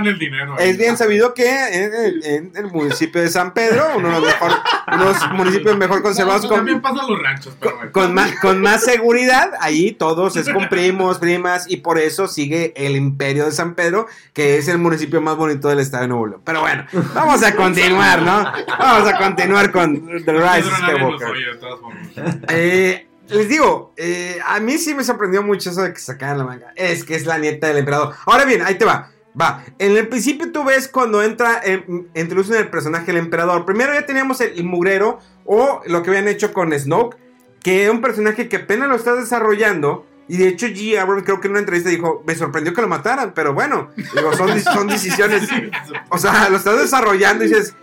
Es bien sabido que en, el- en el municipio de San Pedro, uno de los, mejor, municipios mejor conservados Eso con, También pasa los ranchos, pero bueno. con más, con más seguridad, ahí todos es con primos, primas, y por eso sigue el imperio de San Pedro, que es el municipio más bonito del estado de Nuevo León. Pero bueno, vamos a continuar, ¿no? Vamos a continuar con The Rise Skywalker. De todas formas. Eh, les digo, eh, a mí sí me sorprendió mucho eso de que sacaran la manga. Es que es la nieta del emperador. Ahora bien, ahí te va. Va, en el principio tú ves cuando entra, eh, introducen el personaje del emperador. Primero ya teníamos el, el mugrero o lo que habían hecho con Snoke, que es un personaje que apenas lo estás desarrollando. Y de hecho G. Abrams creo que en una entrevista dijo, me sorprendió que lo mataran, pero bueno, digo, son, son decisiones. O sea, lo estás desarrollando y dices,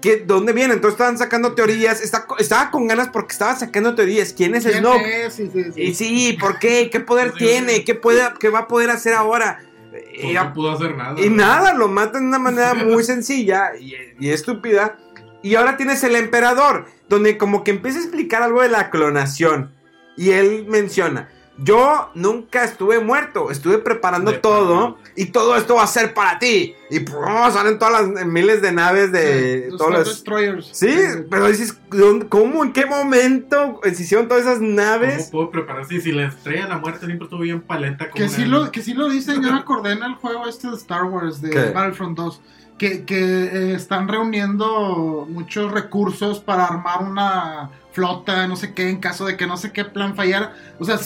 ¿qué, ¿dónde viene? Entonces estaban sacando teorías. Está- estaba con ganas porque estaba sacando teorías. ¿Quién es ¿Quién Snoke? es? Sí, sí, sí. Y sí, ¿por qué? ¿Qué poder Sí, tiene? ¿Qué, puede, ¿Qué va a poder hacer ahora? Pues Y, no pudo hacer nada. y nada, lo matan de una manera muy sencilla y, y estúpida. Y ahora tienes el emperador, donde como que empieza a explicar algo de la clonación. Y él menciona, yo nunca estuve muerto, estuve preparando De todo y todo esto va a ser para ti. Y ¡pum! salen todas las miles de naves de... Los todos los- Destroyers. Sí, pero dices, ¿dónde- ¿cómo? ¿En qué momento se hicieron todas esas naves? ¿Cómo puedo prepararse? Y si la estrella de la muerte siempre estuvo bien paleta. como Que sí, lo, que sí lo dicen, ya me acordé en el juego este de Star Wars, de ¿Qué? Battlefront 2, que, que eh, están reuniendo muchos recursos para armar una flota, no sé qué, en caso de que no sé qué plan fallara. O sea,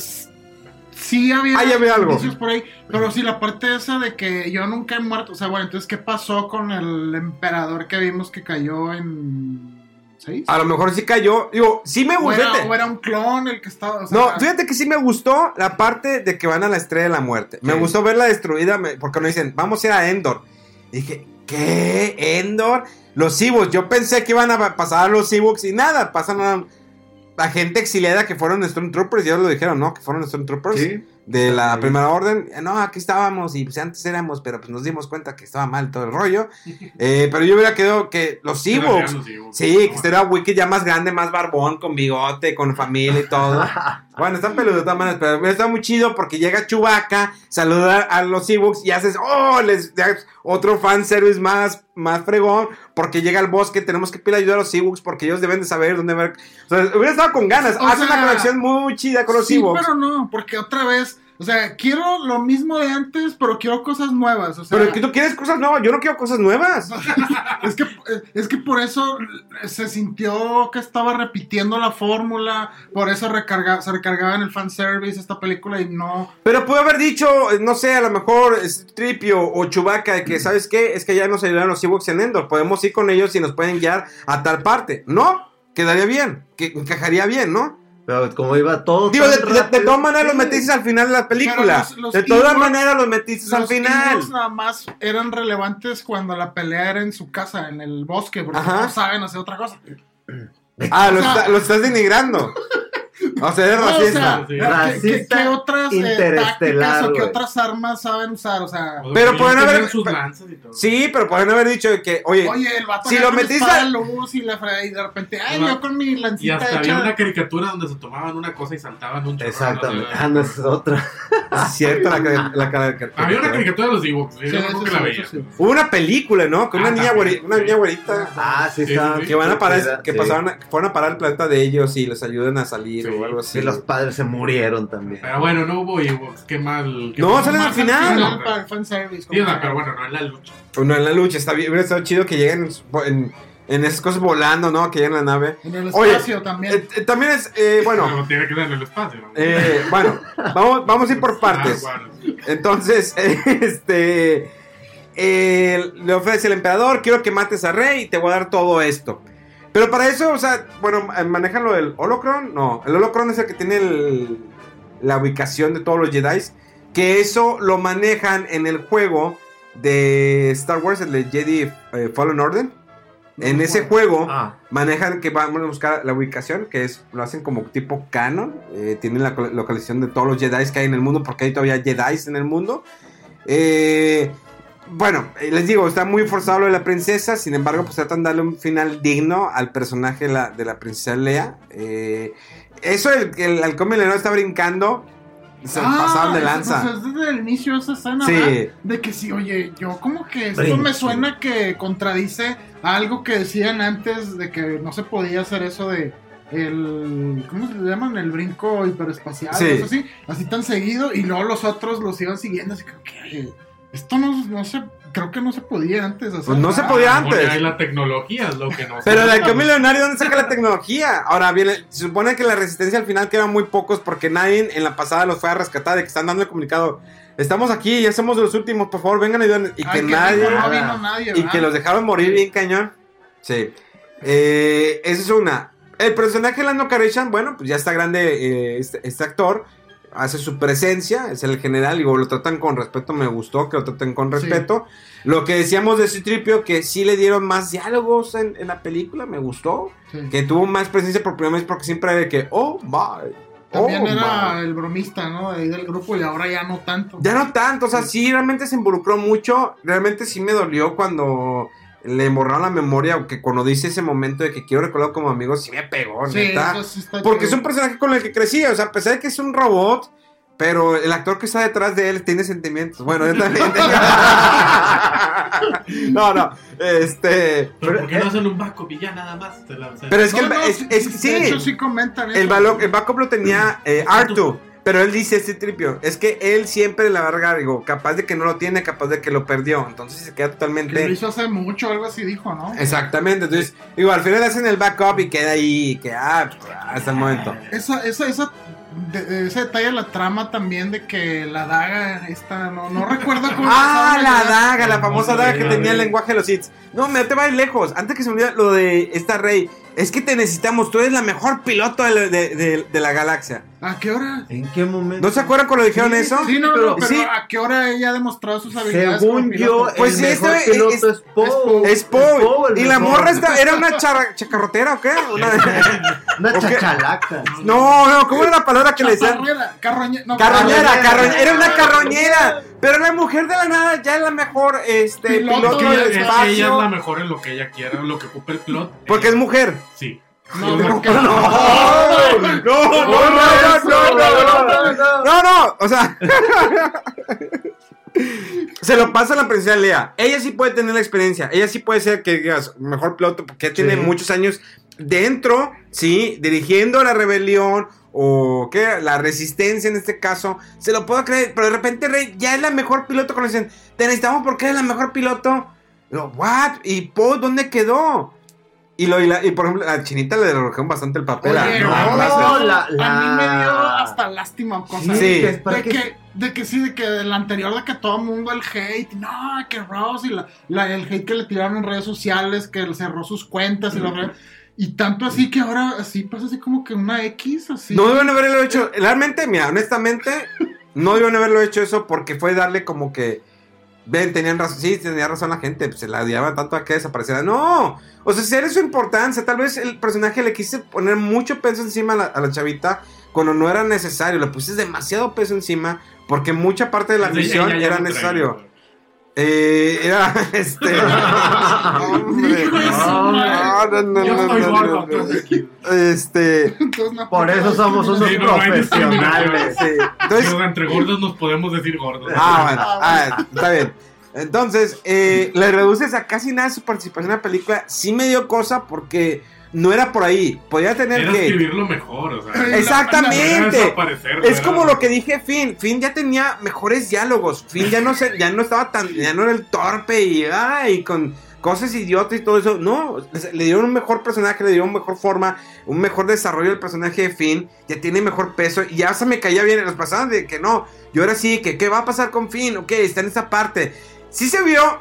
sí había, Ah, había algo. por ahí, pero sí la parte esa de que yo nunca he muerto, o sea, bueno, entonces, ¿qué pasó con el emperador que vimos que cayó en... ¿Seis? A lo mejor sí cayó. Digo, sí me gustó. era, o era un clon el que estaba... o sea, No, fíjate que sí me gustó la parte de que van a la estrella de la muerte. Me gustó verla destruida me- porque nos dicen, vamos a ir a Endor. Y dije, ¿qué? ¿Endor? Los Ewoks. Yo pensé que iban a pasar a los Ewoks y nada, pasan a, a gente exiliada que fueron Stormtroopers. Y ellos lo dijeron, ¿no? Que fueron Stormtroopers Sí. de la Sí. primera orden. Eh, No, aquí estábamos y pues antes éramos, pero pues nos dimos cuenta que estaba mal todo el rollo. Eh, pero yo hubiera quedado que los la Ewoks. Sí, que No, este era Wiki ya más grande, más barbón, con bigote, con familia y todo. bueno, está peludo de todas maneras, pero está muy chido porque llega Chubaca, saluda a los Ewoks y haces, oh, les otro fanservice más, más fregón, porque llega al bosque, tenemos que pedir ayuda a los Ewoks porque ellos deben de saber dónde ver. O sea, hubiera estado con ganas, hace una conexión muy chida con los sí, Ewoks. pero no, porque otra vez, o sea, quiero lo mismo de antes, pero quiero cosas nuevas, o sea, Pero que tú quieres cosas nuevas, yo no quiero cosas nuevas. es que es que por eso se sintió que estaba repitiendo la fórmula, por eso recarga, se recargaba en el fanservice esta película y no Pero pudo haber dicho, eh, no sé, a lo mejor Tripio o Chubaca, de que, ¿sabes qué? Es que ya nos ayudaron los Ewoks en Endor. Podemos ir con ellos y nos pueden guiar a tal parte. No, quedaría bien, que encajaría bien, ¿no? Pero como iba todo. Digo, de, tan de- de todas maneras los metiste al final de la película. Los- los de todas maneras los metiste al los final. Ewoks nada más eran relevantes cuando la pelea era en su casa, en el bosque, porque Ajá. no saben hacer otra cosa. Ah, o sea- está- lo estás denigrando. O sea, eres No, o sea, racista. Sí. ¿qué- ¿qué, Racista qué otras eh, tácticas o qué otras armas saben usar? O sea, Pero pueden haber- sus lanzas y todo. Sí, pero pueden haber dicho que, oye, Oye, el vato si lo metiste a- luz y, la y de repente, ay, yo con mi Y lancita hasta hecha. había una caricatura donde se tomaban una cosa y saltaban un chorro. Exactamente. Ah, no es otra. es cierto la, la ca- Había una caricatura de los Ewoks. Sí, sí, la veía. sí. Hubo una película, ¿no? Con una Ah, niña güerita, una niña güerita. Ah, sí, Sí, está. Que van a parar, que pasaron, que fueron a parar el planeta de ellos y les ayuden a salir Sí, o algo así. Sí, los padres se murieron también. Pero bueno, no hubo Ewoks. Qué mal. qué No, salen al final. final para el fanservice. Pero bueno, no en la lucha. Bueno, en la lucha está bien, hubiera estado chido que lleguen en, esas cosas volando, ¿no? Que lleguen en la nave. En el Oye, espacio también. Eh, eh, también es, eh, bueno, Pero tiene que ser en el espacio. ¿no? eh, bueno, vamos, vamos a ir por partes. Ah, bueno. Entonces, este, eh, le ofrece el emperador, quiero que mates a Rey y te voy a dar todo esto. Pero para eso, o sea, bueno, eh, manejan lo del holocron, no, el holocron es el que tiene el- la ubicación de todos los Jedi, que eso lo manejan en el juego de Star Wars, el de Jedi eh, Fallen Order. En ese juego Ah, manejan que vamos a buscar la ubicación, que es lo hacen como tipo canon. eh, tienen la localización de todos los Jedi que hay en el mundo, porque hay todavía Jedi en el mundo. Eh, bueno, eh, les digo, está muy forzado lo de la princesa. Sin embargo, pues tratan de darle un final digno al personaje de la, de la princesa Lea. Eh, eso, el que el halcón milenario está brincando. se Ah, pasaron de eso- lanza. pues, es desde el inicio de esa escena, Sí. De que sí, oye, yo como que esto Brinque. me suena que contradice algo que decían antes de que no se podía hacer eso de el ¿cómo se le llaman? el brinco hiperespacial, Sí. eso así, así tan seguido y luego los otros los iban siguiendo, así que oye, esto no, no se creo que no se podía antes hacer. Pues no se podía Porque antes. hay la tecnología, es lo que no Pero el halcón millonario, ¿dónde saca la tecnología? Ahora viene, se supone que la resistencia al final quedan muy pocos porque nadie en la pasada los fue a rescatar, de que están dando el comunicado. Estamos aquí, ya somos de los últimos, por favor, vengan y ayuden. Y Ay, que que nadie. no vino nadie, y que los dejaron morir bien cañón. Sí. Eh, esa es una. El personaje de Lando Calrissian, bueno, pues ya está grande eh, este, este actor. Hace su presencia, es el general, y lo tratan con respeto, me gustó que lo traten con Sí. respeto. Lo que decíamos de Citripio, que sí le dieron más diálogos en, en la película, me gustó. Sí. Que tuvo más presencia por primera vez, porque siempre era de que, oh, my. También oh, era my". el bromista, ¿no? Ahí del grupo y ahora ya no tanto. Ya no tanto, o sea, sí, realmente se involucró mucho. Realmente sí me dolió cuando le borraron la memoria, que cuando dice ese momento de que quiero recordar como amigo, sí me pegó, Sí, neta. eso sí está Porque es un personaje con el que crecí, o sea, a pesar de que es un robot, pero el actor que está detrás de él tiene sentimientos. Bueno, yo también. no, no, este... Pero ¿por qué no hacen un backup y ya nada más? Te la- o sea, Pero es que, el- no, es, es que De hecho, sí, sí comentan eso. el, balo- el backup lo tenía eh, Artu. Pero él dice este tripio, es que él siempre la verga, digo, capaz de que no lo tiene, capaz de que lo perdió, entonces se queda Que totalmente... lo hizo hace mucho, algo así dijo, ¿no? Exactamente, entonces, digo, al final hacen el backup y queda ahí, que ah, hasta el momento. Esa, esa, esa, de- de ese detalle de la trama también de que la daga esta, no, no recuerdo cómo Ah, la daga, la famosa daga que tenía el lenguaje de los hits. No, me te vayas lejos. Antes que se me olvide lo de esta rey. Es que te necesitamos. Tú eres la mejor piloto de, la- de- de- de la galaxia. ¿A qué hora? ¿En qué momento? ¿No se acuerdan cuando dijeron Sí, eso? Sí, no, pero- no, pero sí. ¿a qué hora ella ha demostrado sus habilidades? Según piloto? yo, Pues el mejor este piloto es- es, Poe. Es Poe. el Y la morra esta, era una chara- chacarrotera o qué? Una- Una chachalaca. No, no, ¿cómo era la palabra que le decían? No, Carroñera, Carroñera. carroñera, era una carroñera. Pero la mujer de la nada ya es la mejor este, Piloto piloto del es- espacio. ella es la mejor en lo que ella quiera, lo que ocupe el plot. Porque es ella- mujer. Sí. No, no, no, no, no, no, no, no, o sea, se lo pasa a la princesa Lea. Ella sí puede tener la experiencia, ella sí puede ser que digas mejor piloto porque tiene muchos años dentro, sí, dirigiendo la rebelión o que la resistencia en este caso, se lo puedo creer, pero de repente Rey ya es la mejor piloto cuando dicen, te necesitamos porque eres la mejor piloto. Lo, what? ¿Y Poe dónde quedó? Y, lo, y, la- y, por ejemplo, a Chinita le redujeron bastante el papel. a- Oye, no, no, no, no, la- a mí me dio hasta lástima cosas. Sí. que es para De que- que, de que sí, de que del anterior, de que todo el mundo el hate, no, que Ross y la, la- el hate que le tiraron en redes sociales, que él cerró sus cuentas y lo re- Y tanto así que ahora así pasa así como que una X, así. No deben haberlo hecho. Realmente, mira, honestamente, no deben haberlo hecho eso porque fue darle como que. Ven, tenían razón. Sí, tenía razón la gente. pues, se la odiaba tanto a que desapareciera. No. O sea, ser su importancia. Tal vez el personaje le quise poner mucho peso encima a la, a la chavita cuando no era necesario. Le pusiste demasiado peso encima porque mucha parte de la misión ya era necesario. Eh, era este. Hombre, no, no, no. Este. Por eso somos unos Sí, profesionales. Sí. Entonces, Digo, entre gordos nos podemos decir gordos. Ah, bueno, ah, está bien. Entonces, eh, le reduces a casi nada su participación en la película. Sí me dio cosa porque no era por ahí. Podía tener Era que. escribirlo mejor, o sea. Exactamente. Es como lo que dije Finn. Finn ya tenía mejores diálogos. Finn ya no se, ya no estaba tan, ya no era el torpe y ay, con cosas idiotas y todo eso. No, le dieron un mejor personaje, le dieron mejor forma, un mejor desarrollo del personaje de Finn. Ya tiene mejor peso y ya se me caía bien en las pasadas de que no. Y ahora sí, que qué va a pasar con Finn. Ok, está en esa parte. Sí se vio.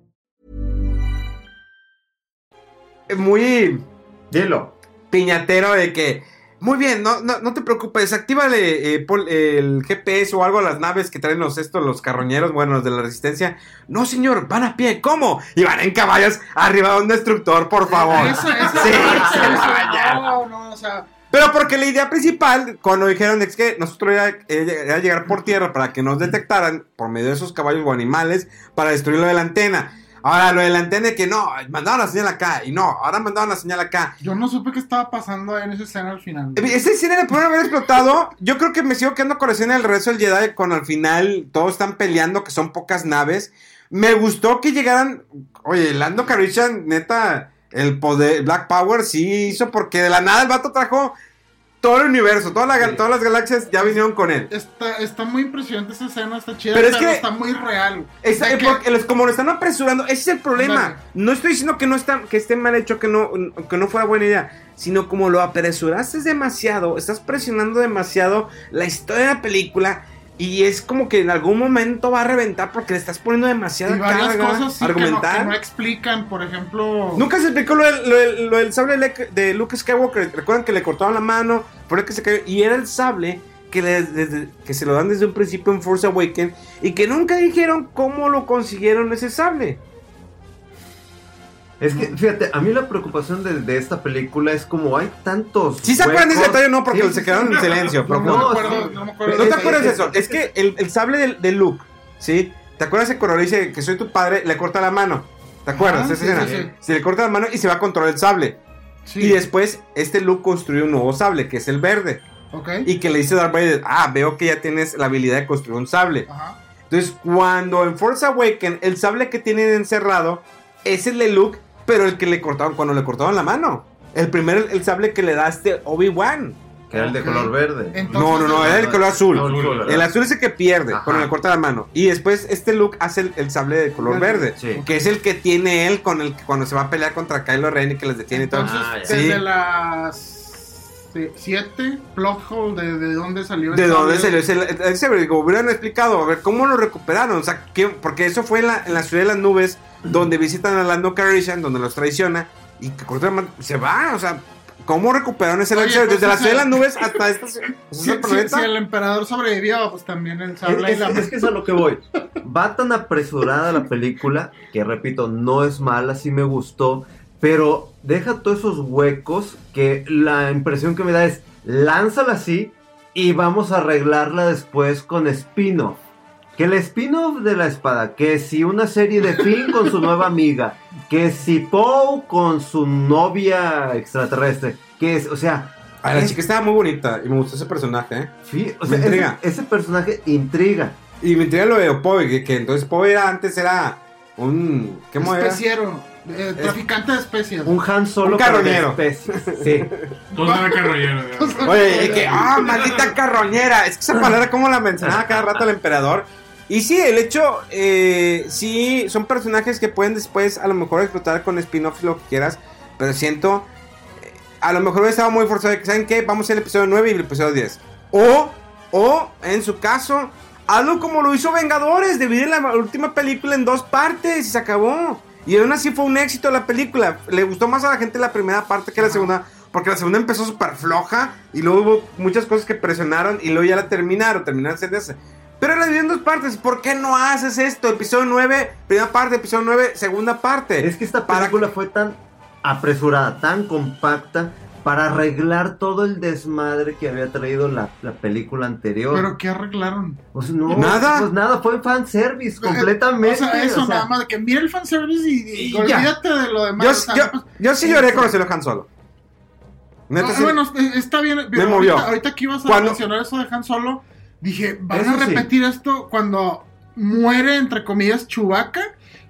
Muy Dilo. piñatero de que Muy bien, no, no, no te preocupes, actívale eh, pon el GPS o algo a las naves que traen los estos, los carroñeros, bueno, los de la resistencia. No, señor, van a pie, ¿cómo? Y van en caballos arriba de un destructor, por favor. Eso, eso, Sí, eso, se eso, vaya. no, no, o sea, Pero porque la idea principal, cuando dijeron es que nosotros era, era llegar por tierra para que nos detectaran por medio de esos caballos o animales para destruir lo de la antena. Ahora, lo de la antena de que no, mandaron la señal acá y no, ahora mandaron la señal acá. yo no supe qué estaba pasando en esa escena al final. Esa escena de poder haber explotado, yo creo que me sigo quedando con la escena del regreso del Jedi cuando al final todos están peleando, que son pocas naves. Me gustó que llegaran, oye, Lando Calrissian, neta, el poder, Black Power sí hizo porque de la nada el vato trajo todo el universo, toda la Sí. todas las galaxias ya vinieron con él. Está, está muy impresionante esa escena, está chida, Pero pero, es que- está muy real. Está- De que- porque los- como lo están apresurando, ese es el problema. No estoy diciendo que no está, que esté mal hecho, que no, que no fuera buena idea, sino como lo apresuraste demasiado, estás presionando demasiado la historia de la película y es como que en algún momento va a reventar porque le estás poniendo demasiada y varias carga cosas sí, que, no, que no explican, por ejemplo... Nunca se explicó lo del, lo del- lo del sable de Luke Skywalker. Recuerdan que le cortaron la mano, por eso que se cayó. Y era el sable que, le- desde- que se lo dan desde un principio en Force Awakens. Y que nunca dijeron cómo lo consiguieron ese sable. Es que, fíjate, a mí la preocupación de, de esta película es como hay tantos. Si se acuerdan de ese detalle, no, porque Sí, se sí, quedaron sí. en silencio. No, sí. no me acuerdo ¿No de te acuerdas de eso? Es que el, el sable de, de Luke, ¿sí? ¿Te acuerdas que cuando le dice que soy tu padre, le corta la mano? ¿Te acuerdas? Esa sí, escena. sí, sí. Se le corta la mano y se va a controlar el sable. Sí, Y después, este Luke construye un nuevo sable, que es el verde. ok. Y que le dice a Darth Vader, ah, veo que ya tienes la habilidad de construir un sable. Ajá. Entonces, cuando en Force Awakens, el sable que tienen encerrado es el de Luke, pero el que le cortaron, cuando le cortaron la mano. El primer, el sable que le da este Obi-Wan. Que era el de color verde. Entonces, No, no, no, era el color azul. No, azul, ¿verdad? El azul es el que pierde Ajá. cuando le corta la mano. Y después este Luke hace el, el sable de color verde. Sí. Que es el que tiene él con el que cuando se va a pelear contra Kylo Ren y que les detiene y todo. Entonces, Ah. Sí. desde las 7, plot hole, de, de dónde salió el ¿De dónde salió ese? ese digo, hubieran explicado, a ver, ¿cómo lo recuperaron? O sea, ¿qué? porque eso fue en la, en la ciudad de las nubes, donde visitan a Lando Calrissian, donde los traiciona, y que se va, o sea, ¿cómo recuperaron ese Oye, pues, Desde la ciudad de las nubes hasta esta Si, el emperador sobrevivió, pues también el Es, sable y es- la... es que es a lo que voy. Va tan apresurada la película, que repito, no es mala, sí me gustó, pero deja todos esos huecos que la impresión que me da es, lánzala así y vamos a arreglarla después con spin-off. Que el spin-off de la espada, que si una serie de Finn con su nueva amiga, que si Poe con su novia extraterrestre, que es, o sea, Ay, la es- chica estaba muy bonita y me gustó ese personaje, ¿eh? sí, o Me sea, ese, intriga. ese personaje intriga. Y me intriga lo de Poe, que, que entonces Poe era, antes era un... ¿Qué mo- era? Eh, traficante de especias. Un Han Solo Un pero de carroñero. especies. Sí. Ya. Oye, y que, ah, maldita carroñera. Es que esa palabra, como la mencionaba cada rato el emperador. Y sí, el hecho, eh, sí, son personajes que pueden después a lo mejor explotar con spin-offs, lo que quieras. Pero siento, eh, a lo mejor hubiera estado muy forzado. de que, ¿Saben qué? Vamos a hacer el episodio 9 y el episodio 10. O, o, en su caso, algo como lo hizo Vengadores, dividir la última película en dos partes y se acabó. Y aún así fue un éxito la película. Le gustó más a la gente la primera parte que la segunda. Porque la segunda empezó súper floja. Y luego hubo muchas cosas que presionaron. Y luego ya la terminaron. Terminaron. Pero la dividieron en dos partes. ¿Por qué no haces esto? Episodio 9, primera parte. Episodio 9, segunda parte. Es que esta Para- película fue tan apresurada, tan compacta, para arreglar todo el desmadre que había traído la, la película anterior. Pero ¿qué arreglaron? Pues no, ¿Nada? Pues nada, fue fanservice completamente. O sea, eso o sea, nada más que mira el fanservice y, y Y ya. olvídate de lo demás. Yo, o sea, yo, no, pues, yo sí lloré con el Han Solo. Neta, Ah, sí. bueno, eh, está bien. pero movió. Ahorita, ahorita que ibas a Cuando- mencionar eso de Han Solo, dije, ¿van Eso a sí. repetir esto cuando muere, entre comillas, Chewbacca?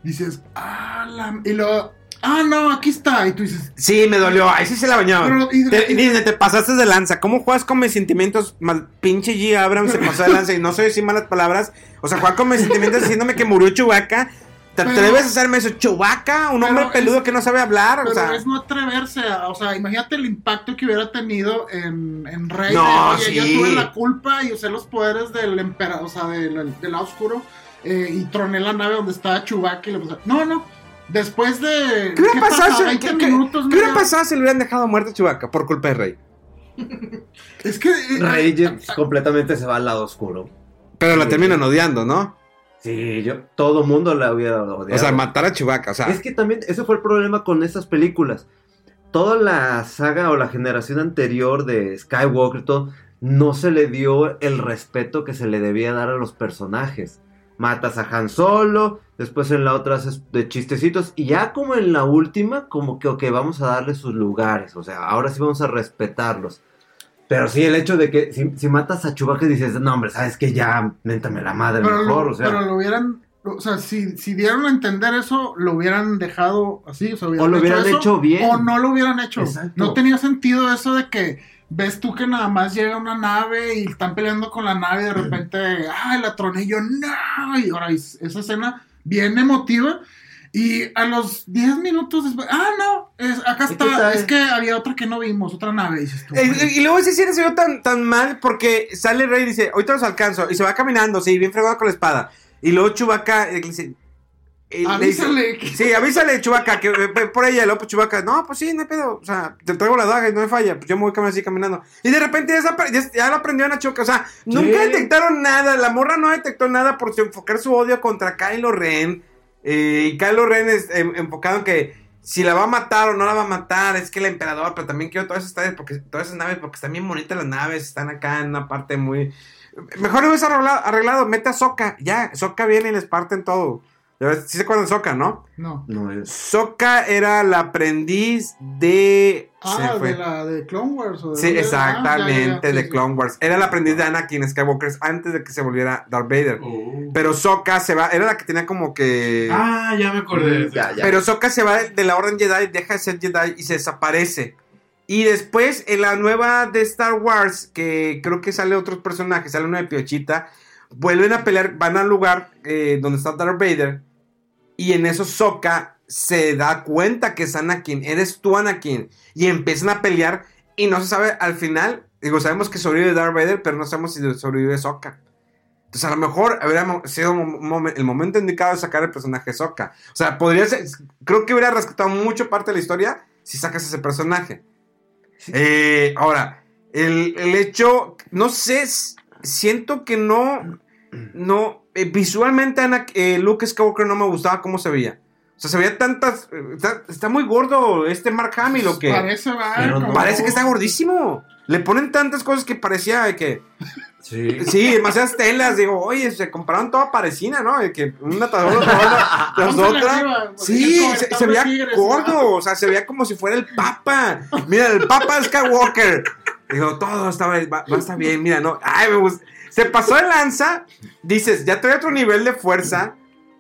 Dices, ah, la... Y luego, ah, no, aquí está. Y tú dices, Sí, me dolió. Ahí sí se la bañaban. Pero, y- Te, y- te pasaste de lanza. ¿Cómo juegas con mis sentimientos? Mal, pinche G. Abrams se pasó de lanza y no soy decir malas palabras. O sea, jugar con mis sentimientos diciéndome que murió Chewbacca. ¿Te Pero- atreves a hacerme eso? ¿Chewbacca? ¿Un hombre es- peludo que no sabe hablar? O pero sea, es no atreverse a, o sea, imagínate el impacto que hubiera tenido en, en Rey. No, de, sí. tuve la culpa y usé los poderes del emperador, o sea, del, del lado oscuro, eh, y troné la nave donde estaba Chewbacca y le puse, no, no, después de... ¿qué hubiera pasado, pasa? si, 20 qué- qué- minutos, qué hubiera media- pasado si le hubieran dejado muerto a Chewbacca por culpa de Rey? Es que. eh, Rey ya completamente se va al lado oscuro. Pero la Sí. terminan odiando, ¿no? Sí, yo, todo mundo la hubiera odiado. O sea, matar a Chewbacca, o sea. Es que también ese fue el problema con estas películas. Toda la saga o la generación anterior de Skywalker y todo, no se le dio el respeto que se le debía dar a los personajes. Matas a Han Solo, después en la otra haces de chistecitos, y ya como en la última, como que, ok, vamos a darle sus lugares, o sea, ahora sí vamos a respetarlos. Pero sí, el hecho de que si, si matas a Chewbacca dices, no, hombre, sabes que ya, méntame la madre pero, mejor, lo, o sea. pero lo hubieran. O sea, si, si dieron a entender eso, lo hubieran dejado así. O, sea, O lo hubieran hecho bien. O no lo hubieran hecho. Exacto. No tenía sentido eso de que ves tú que nada más llega una nave y están peleando con la nave y de repente, ay, la troné y yo, no. Y ahora es- esa escena bien emotiva. Y a los 10 minutos después, ah, no, es, acá ¿Y está, es que había otra que no vimos, otra nave, dices tú. Eh, Y, y luego ese cine se vio tan, tan mal porque sale el rey y dice, ahorita los alcanzo. Y se va caminando, sí, bien fregado con la espada. Y luego Chewbacca eh, le Avísale. sí, avísale, Chewbacca, que eh, por ella. Pues, Chewbacca, no, pues sí, no hay pedo. O sea, te traigo la daga y no me falla. Pues yo me voy caminando así caminando. Y de repente ya, lo aprendieron a Chewbacca. O sea, nunca detectaron nada. La morra no detectó nada por enfocar su odio contra Kylo Ren. Eh, y Kylo Ren es em, enfocado en que si la va a matar o no la va a matar, es que el emperador, pero también quiero todas esas naves porque, todas esas naves, porque están bien bonitas las naves, están acá en una parte muy... Mejor lo hubiese arreglado, arreglado, mete a Soca, ya, Soca viene y les parten todo. Sí se acuerdan de Soca, ¿no? No. No, es- Soca era la aprendiz de... Ah, de la de Clone Wars. ¿o de Sí, exactamente, Ah, ya, ya, de sí, Clone Wars. Era la aprendiz de Anakin Skywalker antes de que se volviera Darth Vader. Oh. Pero Soca se va, era la que tenía como que... Ah, ya me acordé de eso. Ya, ya. Pero Sokka se va de, la Orden Jedi, deja de ser Jedi y se desaparece. Y después, en la nueva de Star Wars, que creo que sale otros personajes, sale uno de Piochita, vuelven a pelear, van al lugar eh, donde está Darth Vader. Y en eso Sokka se da cuenta que es Anakin, eres tú Anakin. Y empiezan a pelear y no se sabe al final, digo, sabemos que sobrevive Darth Vader, pero no sabemos si sobrevive Sokka. Entonces a lo mejor habría sido el momento indicado de sacar el personaje Sokka. O sea, podría ser, creo que hubiera rescatado mucho parte de la historia si sacas ese personaje. Eh, ahora, el, el hecho, no sé, siento que no, no, eh, visualmente Ana- eh, Luke Skywalker no me gustaba cómo se veía. O sea, se veía tantas, eh, está, está muy gordo este Mark Hamill o que Parece, no- parece que está gordísimo. Le ponen tantas cosas que parecía que Sí. Sí, demasiadas telas. Digo, oye, se compraron toda parecina, ¿no? Que una tras otra, tras Sí, se, veía Tigres, gordo. ¿no? O sea, se veía como si fuera el Papa. Mira, el Papa Skywalker. Digo, todo va, va a estar bien. Mira, no. Ay, me gusta. Se pasó de lanza. Dices, ya trae otro nivel de fuerza.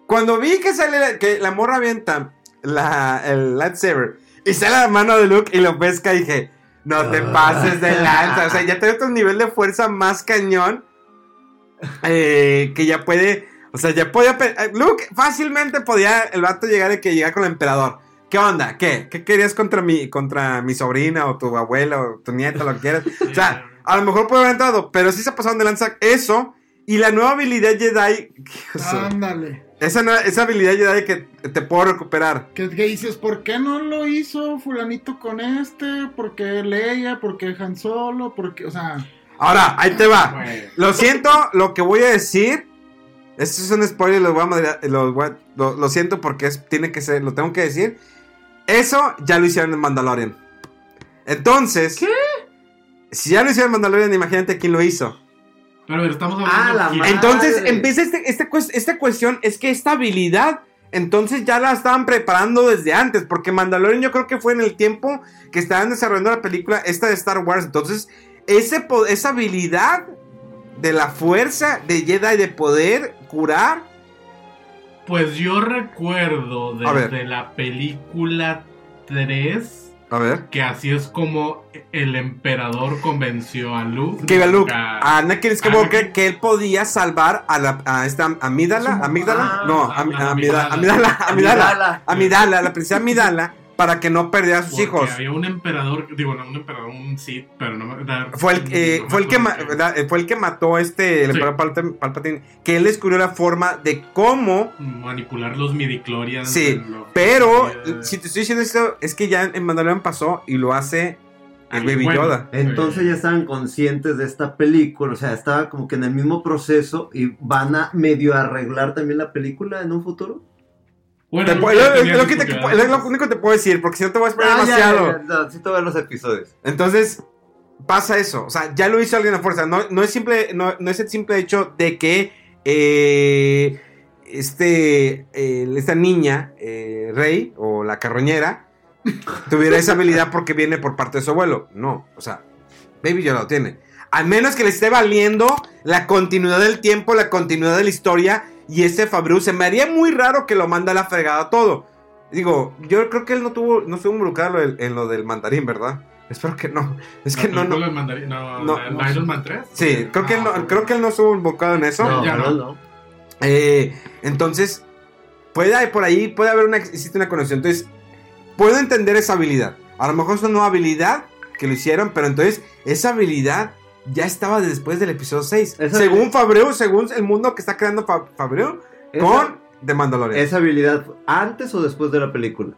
Cuando vi que sale, la- que la morra avienta la, el lightsaber y sale la mano de Luke y lo pesca, dije, no te pases de lanza. O sea, ya trae otro nivel de fuerza más cañón. eh, que ya puede, o sea, ya podía, eh, Luke fácilmente podía el vato llegar y que llega con el emperador. ¿Qué onda? ¿Qué? ¿Qué querías contra mi, contra mi sobrina o tu abuela o tu nieta, lo que quieras? O sea, a lo mejor puede haber entrado, pero sí se pasaron de lanza eso y la nueva habilidad Jedi. Ándale. esa, esa habilidad Jedi que te puedo recuperar. Que, que dices, ¿por qué no lo hizo fulanito con este? ¿Por qué Leia? ¿Por qué Han Solo? ¿Por qué? O sea, Ahora, ahí te va. Bueno. Lo siento, lo que voy a decir. Esto es un spoiler, lo, voy a lo, voy a- lo- lo siento porque es, tiene que ser, lo tengo que decir. Eso ya lo hicieron en Mandalorian. Entonces, ¿qué? Si ya lo hicieron en Mandalorian, imagínate quién lo hizo. Pero a ver, estamos hablando Ah, la. Entonces empieza este, este esta cuestión, es que esta habilidad, entonces ya la estaban preparando desde antes, porque Mandalorian yo creo que fue en el tiempo que estaban desarrollando la película esta de Star Wars, entonces ese, esa habilidad de la fuerza de Jedi de poder curar, Pues yo recuerdo desde la película 3 a ver, que así es como el emperador convenció a Luke. que Luke, a- a Anakin Skywalker, que él podía salvar a, la, a esta amígdala, Su- amígdala, ah, no, a- am- a- amígdala, amígdala. amígdala, amígala, Amidala. amígdala, la princesa Amidala, para que no perdiera a sus porque hijos. Había un emperador, digo, no un emperador, un Sith, pero no me- da- Fue el, eh, no me fue, el que. Eh, fue el que mató este, el Sí. emperador Palpatine, Palpatine, que él descubrió la forma de cómo, manipular los midichlorians. sí, pero eh, si te estoy diciendo esto, es que ya en Mandalorian pasó y lo hace El Baby Bueno. Yoda. Entonces ya estaban conscientes de esta película, o sea, estaba como que en el mismo proceso y van a medio arreglar también la película en un futuro. Bueno, Te es lo, te- único que te puedo decir, porque si no te voy a esperar Ah, demasiado. ya, ya, no, necesito ver los episodios. Entonces, pasa eso. O sea, ya lo hizo alguien a fuerza. No, no es simple, no, no es el simple hecho de que eh, este, eh, esta niña, eh, Rey, o la carroñera, tuviera esa habilidad porque viene por parte de su abuelo. No, o sea, Baby ya lo tiene. Al menos que le esté valiendo la continuidad del tiempo, la continuidad de la historia. Y este Fabriu se me haría muy raro que lo manda a la fregada todo. Digo, yo creo que él no tuvo, no estuvo involucrado en, en lo del mandarín, ¿verdad? Espero que no. Es que no, no. No, mandarín, no, No, no. Iron Man 3. Sí, creo que, él Ah, no, creo que él no estuvo involucrado en eso. No, ya no, no. no. Eh, entonces, puede haber por ahí, puede haber una, existe una conexión. Entonces, puedo entender esa habilidad. A lo mejor es una nueva habilidad que lo hicieron, pero entonces esa habilidad ya estaba después del episodio 6. Esa según Fabreu, según el mundo que está creando Fa- Fabreu, Esa- con The Mandalorian. ¿Esa habilidad antes o después de la película?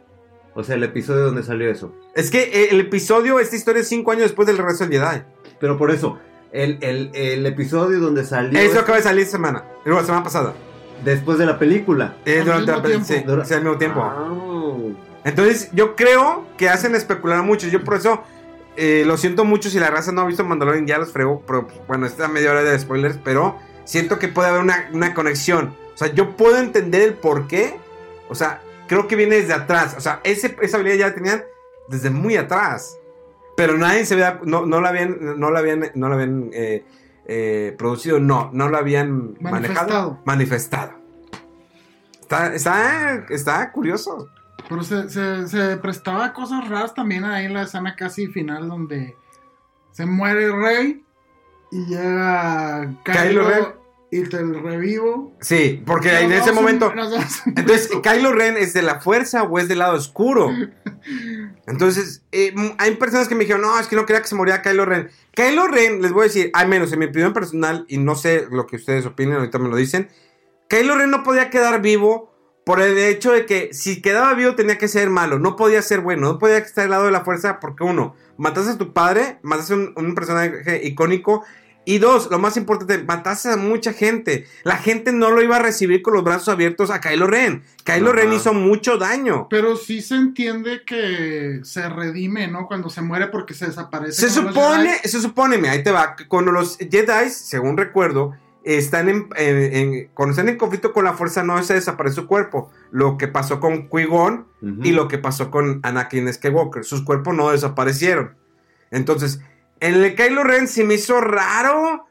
O sea, el episodio donde salió eso. Es que eh, el episodio, esta historia es 5 años después del regreso del Jedi. Pero por eso, el, el, el episodio donde salió Eso es acaba de salir esta semana, la semana pasada. después de la película. Eh, durante la- tiempo. sí, Dura- sí, al mismo tiempo. Ah. Entonces, yo creo que hacen especular mucho. Yo por eso eh, lo siento mucho si la raza no ha visto Mandalorian, ya los frego. Pero bueno, esta media hora de spoilers, pero siento que puede haber una, una conexión. O sea, yo puedo entender el por qué. O sea, creo que viene desde atrás. O sea, ese, esa habilidad ya la tenían desde muy atrás. Pero nadie se había, no, no la habían, no la habían, no la habían eh, eh, producido, no, no la habían manejado, Manifestado. manifestado. Está, está, está curioso. Pero se, se, se prestaba cosas raras también ahí en la escena casi final donde se muere Rey y llega Kylo Kylo Ren. y te revivo. Sí, porque en ese momento. Entonces. ¿Kylo Ren es de la fuerza o es del lado oscuro? Entonces, eh, hay personas que me dijeron, no, es que no quería que se muriera Kylo Ren. Kylo Ren, les voy a decir, al menos en mi opinión personal, y no sé lo que ustedes opinen, ahorita me lo dicen, Kylo Ren no podía quedar vivo por el hecho de que si quedaba vivo tenía que ser malo, no podía ser bueno, no podía estar al lado de la fuerza porque uno, mataste a tu padre, mataste a un, un personaje icónico y dos, lo más importante, mataste a mucha gente. La gente no lo iba a recibir con los brazos abiertos a Kylo Ren. Kylo Ajá. Ren hizo mucho daño. Pero sí se entiende que se redime, ¿no? Cuando se muere porque se desaparece. Se supone, se supone, mira, ahí te va, cuando los Jedi, según recuerdo, están en, en- en- cuando están en conflicto con la fuerza, no se desaparece su cuerpo. Lo que pasó con Qui-Gon Ujú. y lo que pasó con Anakin Skywalker. Sus cuerpos no desaparecieron. Entonces, en el de Kylo Ren se me hizo raro.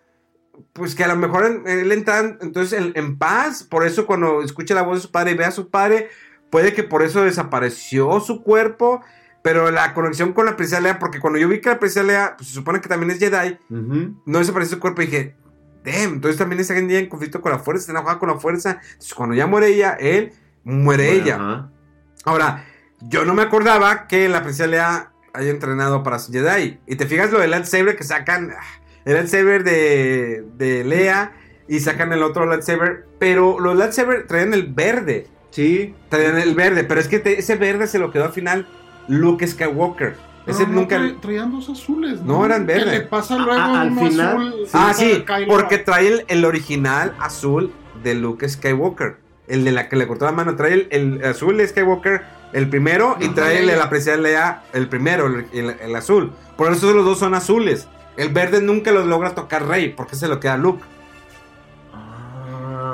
Pues que a lo mejor en- él entra entonces en, paz. Por eso cuando escucha la voz de su padre y ve a su padre, puede que por eso desapareció su cuerpo. Pero la conexión con la princesa Leia, porque cuando yo vi que la princesa Leia, pues se supone que también es Jedi, no desapareció su cuerpo y dije, damn, entonces también está en conflicto con la fuerza, está enojada con la fuerza. Entonces cuando ya muere ella, él muere ella. Ajá. Ahora, yo no me acordaba que la princesa Leia haya entrenado para ser Jedi. Y te fijas lo del lightsaber que sacan, ah, el lightsaber de, de Leia y sacan el otro lightsaber. Pero los lightsaber traían el verde. Sí. Traían el verde, pero es que te- ese verde se lo quedó al final Luke Skywalker. Ese no nunca... tra- traían dos azules, ¿no? No, eran Que verde. le pasa luego Ah, al uno final. azul. Ah, sí, porque trae el, el original azul de Luke Skywalker. El de la que le cortó la mano. Trae el, el azul de Skywalker, el primero, y Ajá. trae el de la Leia, el primero, el, el- el azul. Por eso los dos son azules. El verde nunca los logra tocar Rey, porque se lo queda a Luke.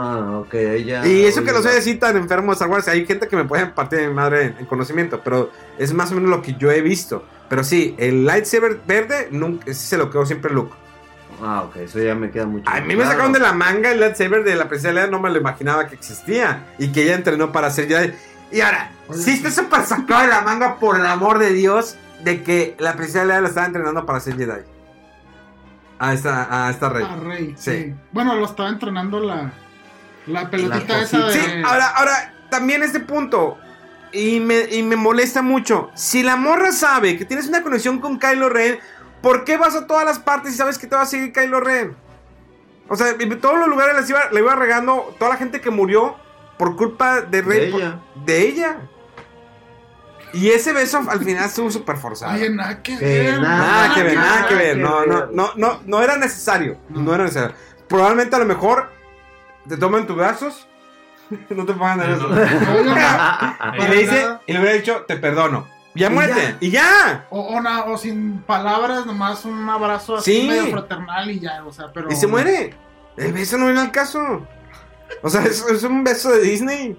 Ah, ok, ya. y eso que no soy así tan enfermo de Star Wars, hay gente que me puede partir de mi madre en, en conocimiento, pero es más o menos lo que yo he visto. Pero sí, el lightsaber verde, nunca, ese se lo quedó siempre Luke. Ah, ok, eso ya me queda mucho. A mí me claro. sacaron de la manga el lightsaber de la princesa Leia, no me lo imaginaba que existía. Y que ella entrenó para ser Jedi. Y ahora, Oye, sí está súper sacado de la manga, por el amor de Dios, de que la princesa Leia la estaba entrenando para ser Jedi. A esta, a esta rey. Ah, Rey, Sí. sí. Bueno, lo estaba entrenando la, la pelotita La esa de. Sí, ahora, ahora, también este punto. Y me, y me molesta mucho. Si la morra sabe que tienes una conexión con Kylo Ren, ¿por qué vas a todas las partes y sabes que te va a seguir Kylo Ren? O sea, en todos los lugares les iba, le iba regando toda la gente que murió por culpa de Rey. De por- ella. de ella. Y ese beso al final estuvo súper forzado. Oye, nada que ver. nada Nada que ver, nada que ver. que No, ver. no, no, no, no era necesario. No era necesario. Probablemente a lo mejor te toman tus brazos. No te pongan nervioso. Oye, no. Y le dice, y le hubiera dicho, te perdono. Ya Y muérete. ya. Y ya. O, o, na- o sin palabras, nomás un abrazo así Sí. medio fraternal y ya, o sea, pero... Y se muere. El beso no viene al caso. O sea, es, es un beso de Disney.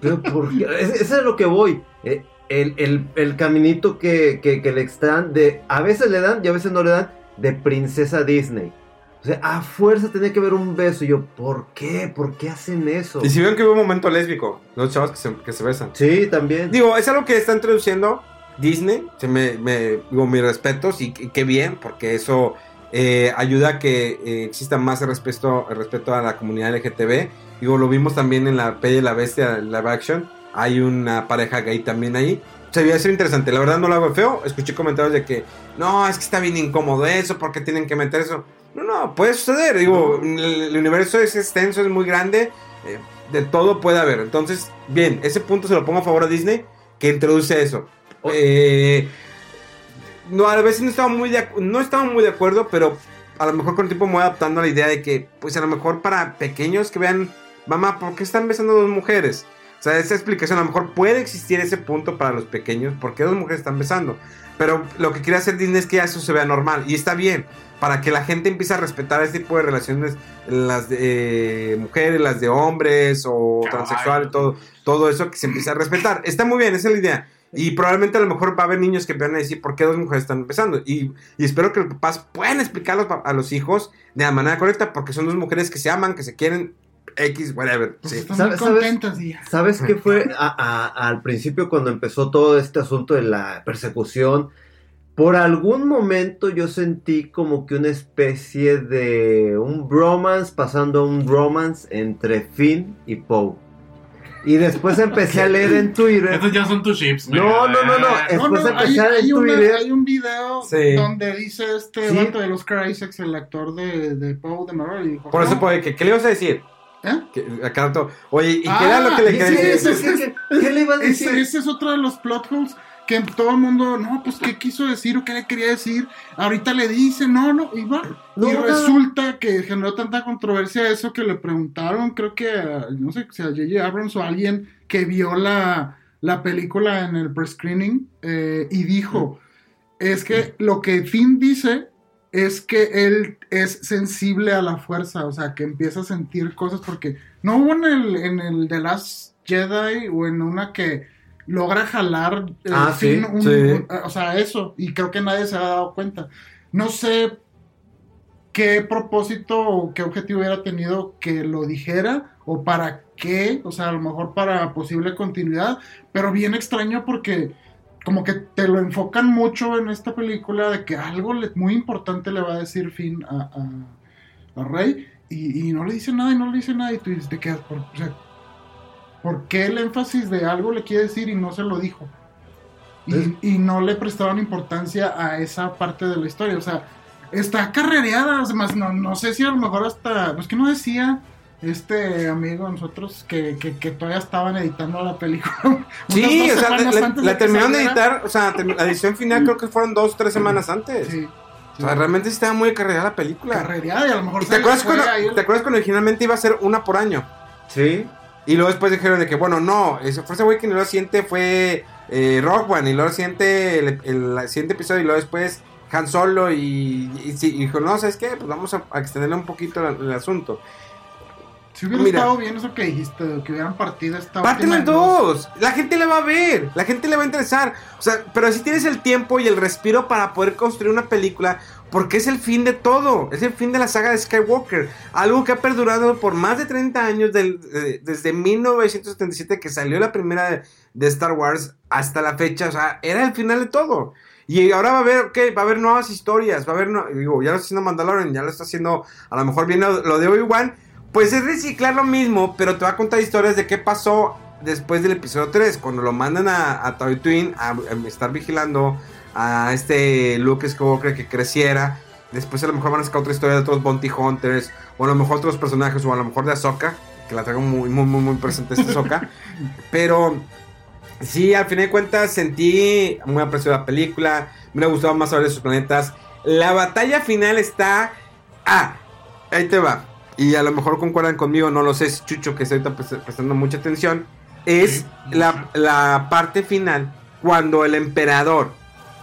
Pero ¿por qué? Es- Eso es lo que voy. Eh, El, el- el caminito que, que, que le están de. A veces le dan y a veces no le dan. De princesa Disney. O sea, a fuerza tenía que haber un beso. Y yo, ¿por qué? ¿Por qué hacen eso? Y si vieron que hubo un momento lésbico, los chavos que se, que se besan. Sí, también. Digo, es algo que está introduciendo Disney. Se me, me- digo, mis respetos y, y qué bien, porque eso eh, ayuda a que eh, exista más respeto, respeto a la comunidad LGTB. Digo, lo vimos también en la Bella y la Bestia live action. Hay una pareja gay también ahí. Se veía ser interesante. La verdad no lo hago feo. Escuché comentarios de que no, es que está bien incómodo eso, porque tienen que meter eso. No, no, puede suceder. Digo, el, universo es extenso, es muy grande. eh, de todo puede haber. Entonces, bien, ese punto se lo pongo a favor a Disney, que introduce eso. Eh, no, a veces no estaba muy de, no estaba muy de acuerdo, pero a lo mejor con el tiempo me voy adaptando a la idea de que, pues a lo mejor para pequeños que vean, mamá, ¿por qué están besando dos mujeres? O sea, esa explicación a lo mejor puede existir ese punto para los pequeños, ¿por qué dos mujeres están besando? Pero lo que quiere hacer Disney es que ya eso se vea normal, y está bien, para que la gente empiece a respetar este tipo de relaciones, las de eh, mujeres, las de hombres, o Caballos. transexual, todo, todo eso que se empiece a respetar. Está muy bien, esa es la idea. Y probablemente a lo mejor va a haber niños que van a decir por qué dos mujeres están empezando. Y, y espero que los papás puedan explicar a los, hijos de la manera correcta, porque son dos mujeres que se aman, que se quieren, X, whatever. Pues Sí. están ¿Sabes- qué fue a- a- al principio cuando empezó todo este asunto de la persecución? Por algún momento yo sentí como que una especie de un bromance pasando a un romance entre Finn y Poe. Y después empecé a leer en Twitter. Estos ya son tus chips. No, no, no, no. Después No, no, empecé hay, a hay en una- Twitter. hay un video Sí. donde dice este Sí. vato de Oscar Isaacs, el actor de, de Paul de Marvel, y dijo, Por eso, no, puede que, ¿qué le ibas a decir? ¿eh? Que, acá Oye, ¿y qué Ah, era lo que le quería sí, decir? ¿Qué, qué- qué le ibas a decir? Ese, ese es otro de los plot holes que todo el mundo, no, pues qué quiso decir o qué le quería decir. Ahorita le dice, no, no, y va. No, y resulta que generó tanta controversia eso que le preguntaron, creo que, a- no sé si a J.J. Abrams o a alguien que vio la, la película en el pre-screening eh, y dijo, es que lo que Finn dice es que él es sensible a la fuerza, o sea, que empieza a sentir cosas porque no hubo en el, en el The Last Jedi o en una que logra jalar eh, Ah, sí, un- sí. un- o sea, eso, y creo que nadie se ha dado cuenta. No sé qué propósito o qué objetivo hubiera tenido que lo dijera o para qué, o sea, a lo mejor para posible continuidad, pero bien extraño porque como que te lo enfocan mucho en esta película de que algo le- muy importante le va a decir Finn a, a, a Rey y, y no le dice nada y no le dice nada y tú dices, te quedas por, o sea, ¿por qué el énfasis de algo le quiere decir y no se lo dijo? Y, y no le prestaban importancia a esa parte de la historia, o sea, está carrereada, o más no, no sé si a lo mejor hasta, pues que no decía este amigo de nosotros que, que, que todavía estaban editando la película. Sí, o sea, la, terminaron de editar, o sea, la edición final creo que fueron dos, tres semanas antes. Sí, O sea, realmente sí estaba muy cargada la película. carrereada y a lo mejor ¿Y se te acuerdas, cuando, el- ¿Te acuerdas cuando originalmente iba a ser una por año? Sí. Y luego después dijeron de que, bueno, no, ese Force Awakens y luego el siguiente fue eh, Rock One, y luego siguiente, el, el- el siguiente episodio, y luego después Han Solo, y, y, dijo, no, ¿sabes qué? Pues vamos a, a extenderle un poquito el, el asunto. Si hubiera Mira. estado bien eso que dijiste, que hubieran partido esta Parten en dos. La gente le va a ver. La gente le va a interesar. O sea, pero si tienes el tiempo y el respiro para poder construir una película. Porque es el fin de todo. Es el fin de la saga de Skywalker. Algo que ha perdurado por más de 30 años. de- desde 1977 que salió la primera de, Star Wars hasta la fecha. O sea, era el final de todo. Y ahora va a haber, ¿qué? Va a haber nuevas historias. Va a haber, no- digo, ya lo está haciendo Mandalorian. Ya lo está haciendo, a lo mejor viene lo de Obi-Wan. Pues es reciclar lo mismo, pero te va a contar historias de qué pasó después del episodio 3, cuando lo mandan a, a Tatooine a, a estar vigilando a este Luke Skywalker que creciera. Después a lo mejor van a sacar otra historia de otros Bounty Hunters, o a lo mejor otros personajes, o a lo mejor de Ahsoka, que la traigo muy, muy, muy, muy presente esta Ahsoka. pero Sí, al final de cuentas sentí muy apreciada la película. Me ha gustado más saber de sus planetas. La batalla final está. Ah, ahí te va. Y a lo mejor concuerdan conmigo, no lo sé, es Chucho que estoy prestando mucha atención. Es la, la parte final cuando el emperador.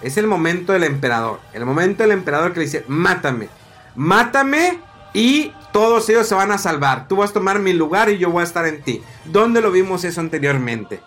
Es el momento del emperador. El momento del emperador que le dice: Mátame. Mátame y todos ellos se van a salvar. Tú vas a tomar mi lugar y yo voy a estar en ti. ¿Dónde lo vimos eso anteriormente?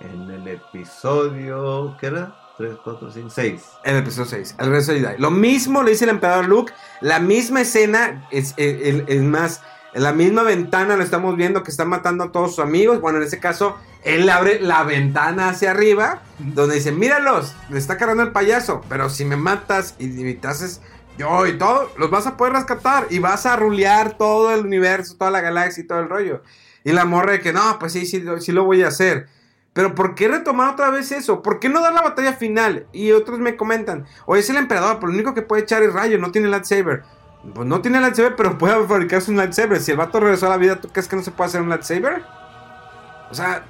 En el episodio. ¿Qué era? 3, 4, 5, 6. En el episodio 6, el resto de Jedi. Lo mismo le dice el emperador Luke. La misma escena, es, es- es- es más, en la misma ventana lo estamos viendo que está matando a todos sus amigos. Bueno, en ese caso, él abre la ventana hacia arriba, donde dice, míralos, le está cargando el payaso. Pero si me matas y me haces yo y todo, los vas a poder rescatar. Y vas a rulear todo el universo, toda la galaxia y todo el rollo. Y la morra de que, no, pues sí, sí, lo- sí lo voy a hacer. Pero ¿por qué retomar otra vez eso? ¿Por qué no dar la batalla final? Y otros me comentan, oye, es el emperador, pero lo único que puede echar es rayo, no tiene lightsaber. Pues no tiene lightsaber, pero puede fabricarse un lightsaber. Si el vato regresó a la vida, ¿tú crees que no se puede hacer un lightsaber? O sea,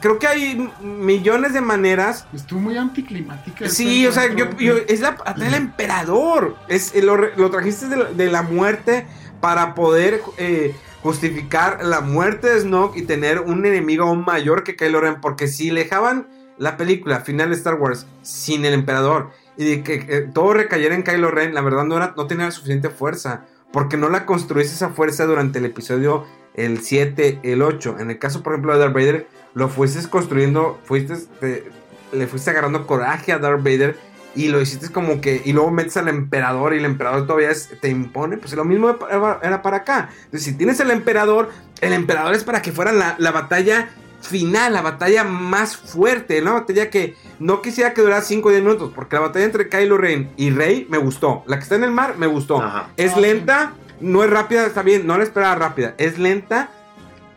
creo que hay millones de maneras. Estuvo muy anticlimática. Sí, ese o sea, yo, es la del emperador. Es, eh, lo, lo trajiste de, la- de la muerte para poder eh, justificar la muerte de Snoke y tener un enemigo aún mayor que Kylo Ren. Porque si dejaban la película final de Star Wars sin el emperador y que eh, todo recayera en Kylo Ren, la verdad no, era, no tenía suficiente fuerza. Porque no la construiste esa fuerza durante el episodio el 7, el 8. En el caso, por ejemplo, de Darth Vader, lo fuiste construyendo, fuiste, te- le fuiste agarrando coraje a Darth Vader y lo hiciste como que, y luego metes al emperador y el emperador todavía te impone, pues lo mismo era para acá. Entonces, si tienes el emperador, el emperador es para que fuera la, la batalla final, la batalla más fuerte, una batalla que no quisiera que durara 5 o 10 minutos, porque la batalla entre Kylo Ren y Rey me gustó. La que está en el mar me gustó. Ajá. Es lenta, no es rápida, está bien, no la esperaba rápida. Es lenta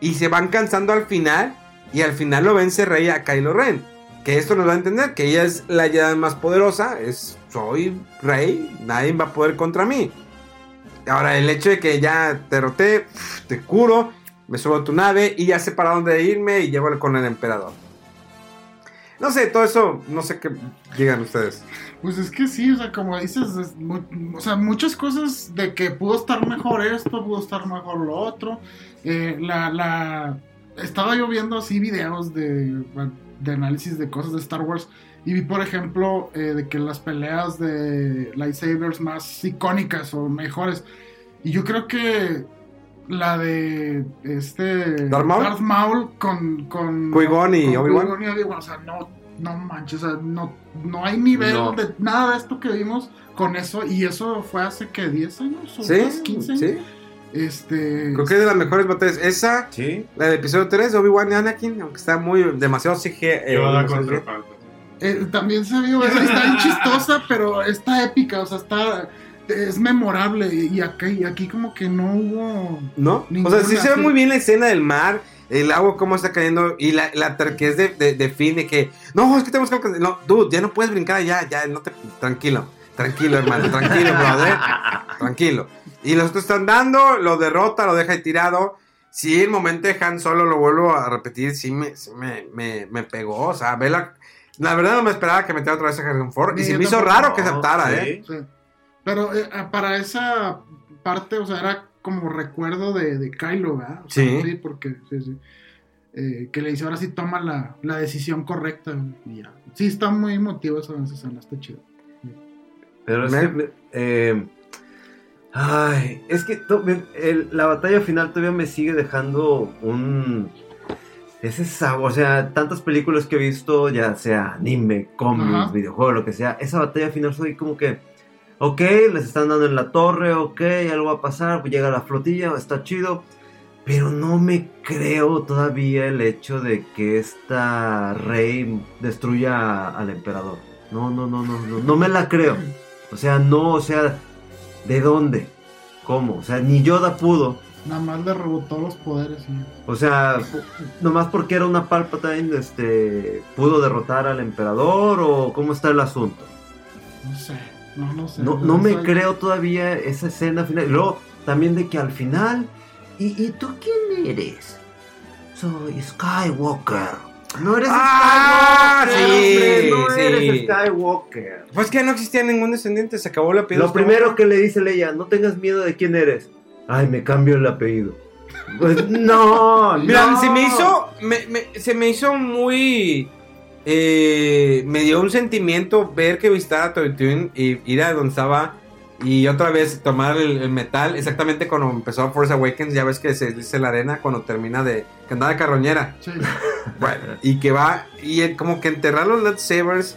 y se van cansando al final. Y al final lo vence Rey a Kylo Ren. Que esto nos va a entender que ella es la Jedi más poderosa. Es soy Rey, nadie va a poder contra mí. Ahora, el hecho de que ya te roté, te curo, me subo a tu nave y ya sé para dónde irme y llevo con el emperador. No sé, todo eso, no sé qué digan ustedes. Pues es que sí, o sea, como dices, o sea, muchas cosas de que pudo estar mejor esto, pudo estar mejor lo otro. Eh, la, la, estaba yo viendo así videos de, de análisis de cosas de Star Wars y vi, por ejemplo, eh, de que las peleas de lightsabers más icónicas o mejores. Y yo creo que la de este ¿Darth Maul? Maul con con Qui-Gon y Obi-Wan. Qui-Gon y Obi-Wan, o sea, no no manches, o sea, no no hay nivel No. de nada de esto que vimos con eso y eso fue hace que 10 años o ¿Sí? más, 15 años. ¿Sí? Este Creo que es de las mejores batallas. Esa, Sí. la del episodio 3 de Obi-Wan y Anakin, aunque está muy demasiado CG. eh, eh, también se vio, o sea, está bien chistosa, pero está épica, o sea, está es memorable y aquí, y aquí como que no hubo ¿No? O sea, sí se ve muy bien la escena del mar, el agua cómo está cayendo y la, la terquez de, de, de Finn de que, no, es que tenemos que alcanzar. No, dude, ya no puedes brincar allá, ya, no te. Tranquilo, tranquilo, hermano, tranquilo, brother. Tranquilo. Y los otros están dando, lo derrota, lo deja ahí tirado. Sí, el momento de Han Solo, lo vuelvo a repetir, sí me, sí me, me, me pegó. O sea, ve la. La verdad no me esperaba que metiera otra vez a Harrison Ford. Y se me hizo raro que aceptara, Sí. ¿eh? Sí. Pero eh, ah, para esa parte, o sea, era como recuerdo de, de Kylo, ¿verdad? O sea, Sí. porque, sí, sí. Eh, que le dice, ahora sí toma la, la decisión correcta. Y ya. Sí, está muy emotivo esa, esa escena, está chido. Pero es Me- que. me- eh, ay, es que to- me- el- la batalla final todavía me sigue dejando un. Ese sabor, o sea, tantas películas que he visto, ya sea anime, cómics, videojuegos, lo que sea, esa batalla final soy como que, ok, les están dando en la torre, ok, algo va a pasar, pues llega la flotilla, está chido, pero no me creo todavía el hecho de que esta rey destruya al emperador. No, no, no, no, no, no me la creo. O sea, no, o sea, ¿de dónde? ¿Cómo? O sea, ni Yoda pudo. Nada más le rebotó los poderes. O sea, nomás porque era una Palpatine, este, pudo derrotar al emperador o cómo está el asunto. No sé, no, no sé. No, no me Soy- creo todavía esa escena final. Luego, también de que al final, ¿y, y tú quién eres? Soy Skywalker. No eres Ah, Skywalker, sí, hombre, no sí. eres Skywalker. Pues que no existía ningún descendiente, se acabó el apellido. Lo primero que le dice Leia, no tengas miedo de quién eres. Ay, me cambio el apellido. Pues no, Mira, no. se me hizo. me- me- se me hizo muy. Eh, me dio un sentimiento ver que visitara Tatooine y ir a donde estaba. Y otra vez tomar el, el metal. Exactamente cuando empezó Force Awakens. Ya ves que se dice la arena cuando termina de. Que andaba de carroñera. Sí. Bueno, y que va. Y como que enterrar los lightsabers.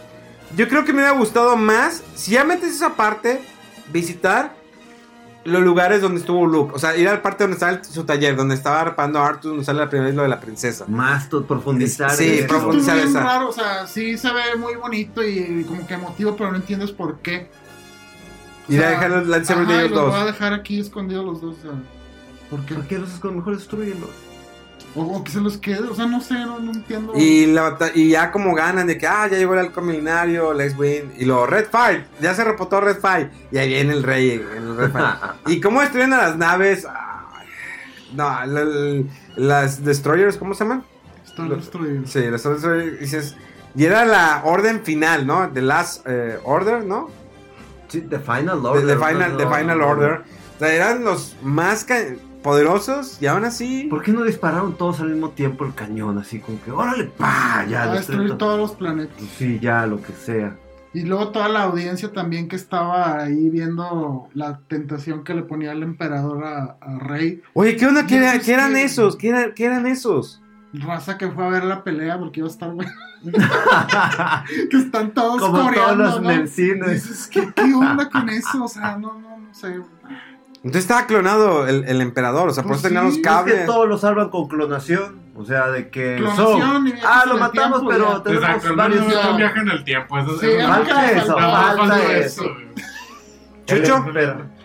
Yo creo que me hubiera gustado más. Si ya metes esa parte, visitar los lugares donde estuvo Luke. O sea, ir al parte donde estaba el- su taller, donde estaba arpando a Arthur, donde sale la primera vez lo de la princesa. Más profundizar. Sí, profundizar bien esa. raro, o sea, sí se ve muy bonito y como que emotivo, pero no entiendes por qué. O Ir a dejar los lightsabers de ellos los dos. voy a dejar aquí escondidos los dos. o sea, ¿Por qué? ¿Por qué los con mejor destruyenlos? O, o que se los quede, o sea, no sé, no, no entiendo. Y, la y ya como ganan de que, ah, ya llegó el halcón milenario, Lex Win. Y luego, Red Fire, ya se reportó Red Fire. Y ahí viene el rey en el Red Fire. y cómo destruyen a las naves. Ay, no, la- la- las destroyers, ¿cómo se llaman? Están destruidos. Sí, las destroyers. Dices, y era la orden final, ¿no? The Last eh, Order, ¿no? Sí, The Final The, Order. the final, no, the final. Order. O sea, eran los más ca- poderosos y aún así. ¿Por qué no dispararon todos al mismo tiempo el cañón? Así como que, órale, pa, ya. a destruir destruir todo. todos los planetas. Pues Sí, ya, lo que sea. Y luego toda la audiencia también que estaba ahí viendo la tentación que le ponía el emperador a, a Rey. Oye, ¿qué onda? ¿Qué, No, era- qué eran que- esos? ¿Qué, era- qué eran esos? Raza que fue a ver la pelea porque iba a estar bueno. que están todos Como todos coreando, los ¿no? Nelcines. Dices, ¿qué, ¿qué onda con eso? O sea, no, no, no sé. Entonces estaba clonado el, el emperador, o sea, por Pues eso tenía los sí, es Es cables. que todos lo salvan con clonación. O sea, de que. Clonación y viajes ah, en lo el matamos, tiempo, pero ya. tenemos Exacto, varios. no, no, ya. no viaje en el tiempo. Eso, Sí, Falta eso, falta- no, falta falta eso. Chucho.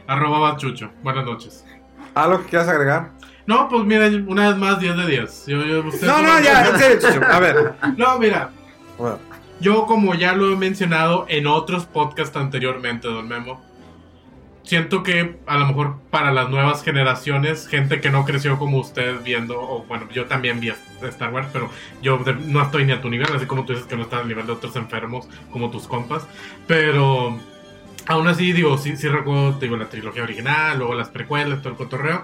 Arroba Chucho. Buenas noches. ¿Algo que quieras agregar? No, pues mira, una vez más, 10 de 10. Yo, yo, ustedes No, no, ya, en serio, Chucho. A ver. No, mira, Bueno, yo como ya lo he mencionado en otros podcasts anteriormente, don Memo, siento que a lo mejor para las nuevas generaciones, gente que no creció como usted viendo, o bueno, yo también vi Star Wars, pero yo no estoy ni a tu nivel, así como tú dices que no estás al nivel de otros enfermos como tus compas, pero aún así, digo, sí, sí recuerdo, digo, la trilogía original, luego las precuelas, todo el cotorreo.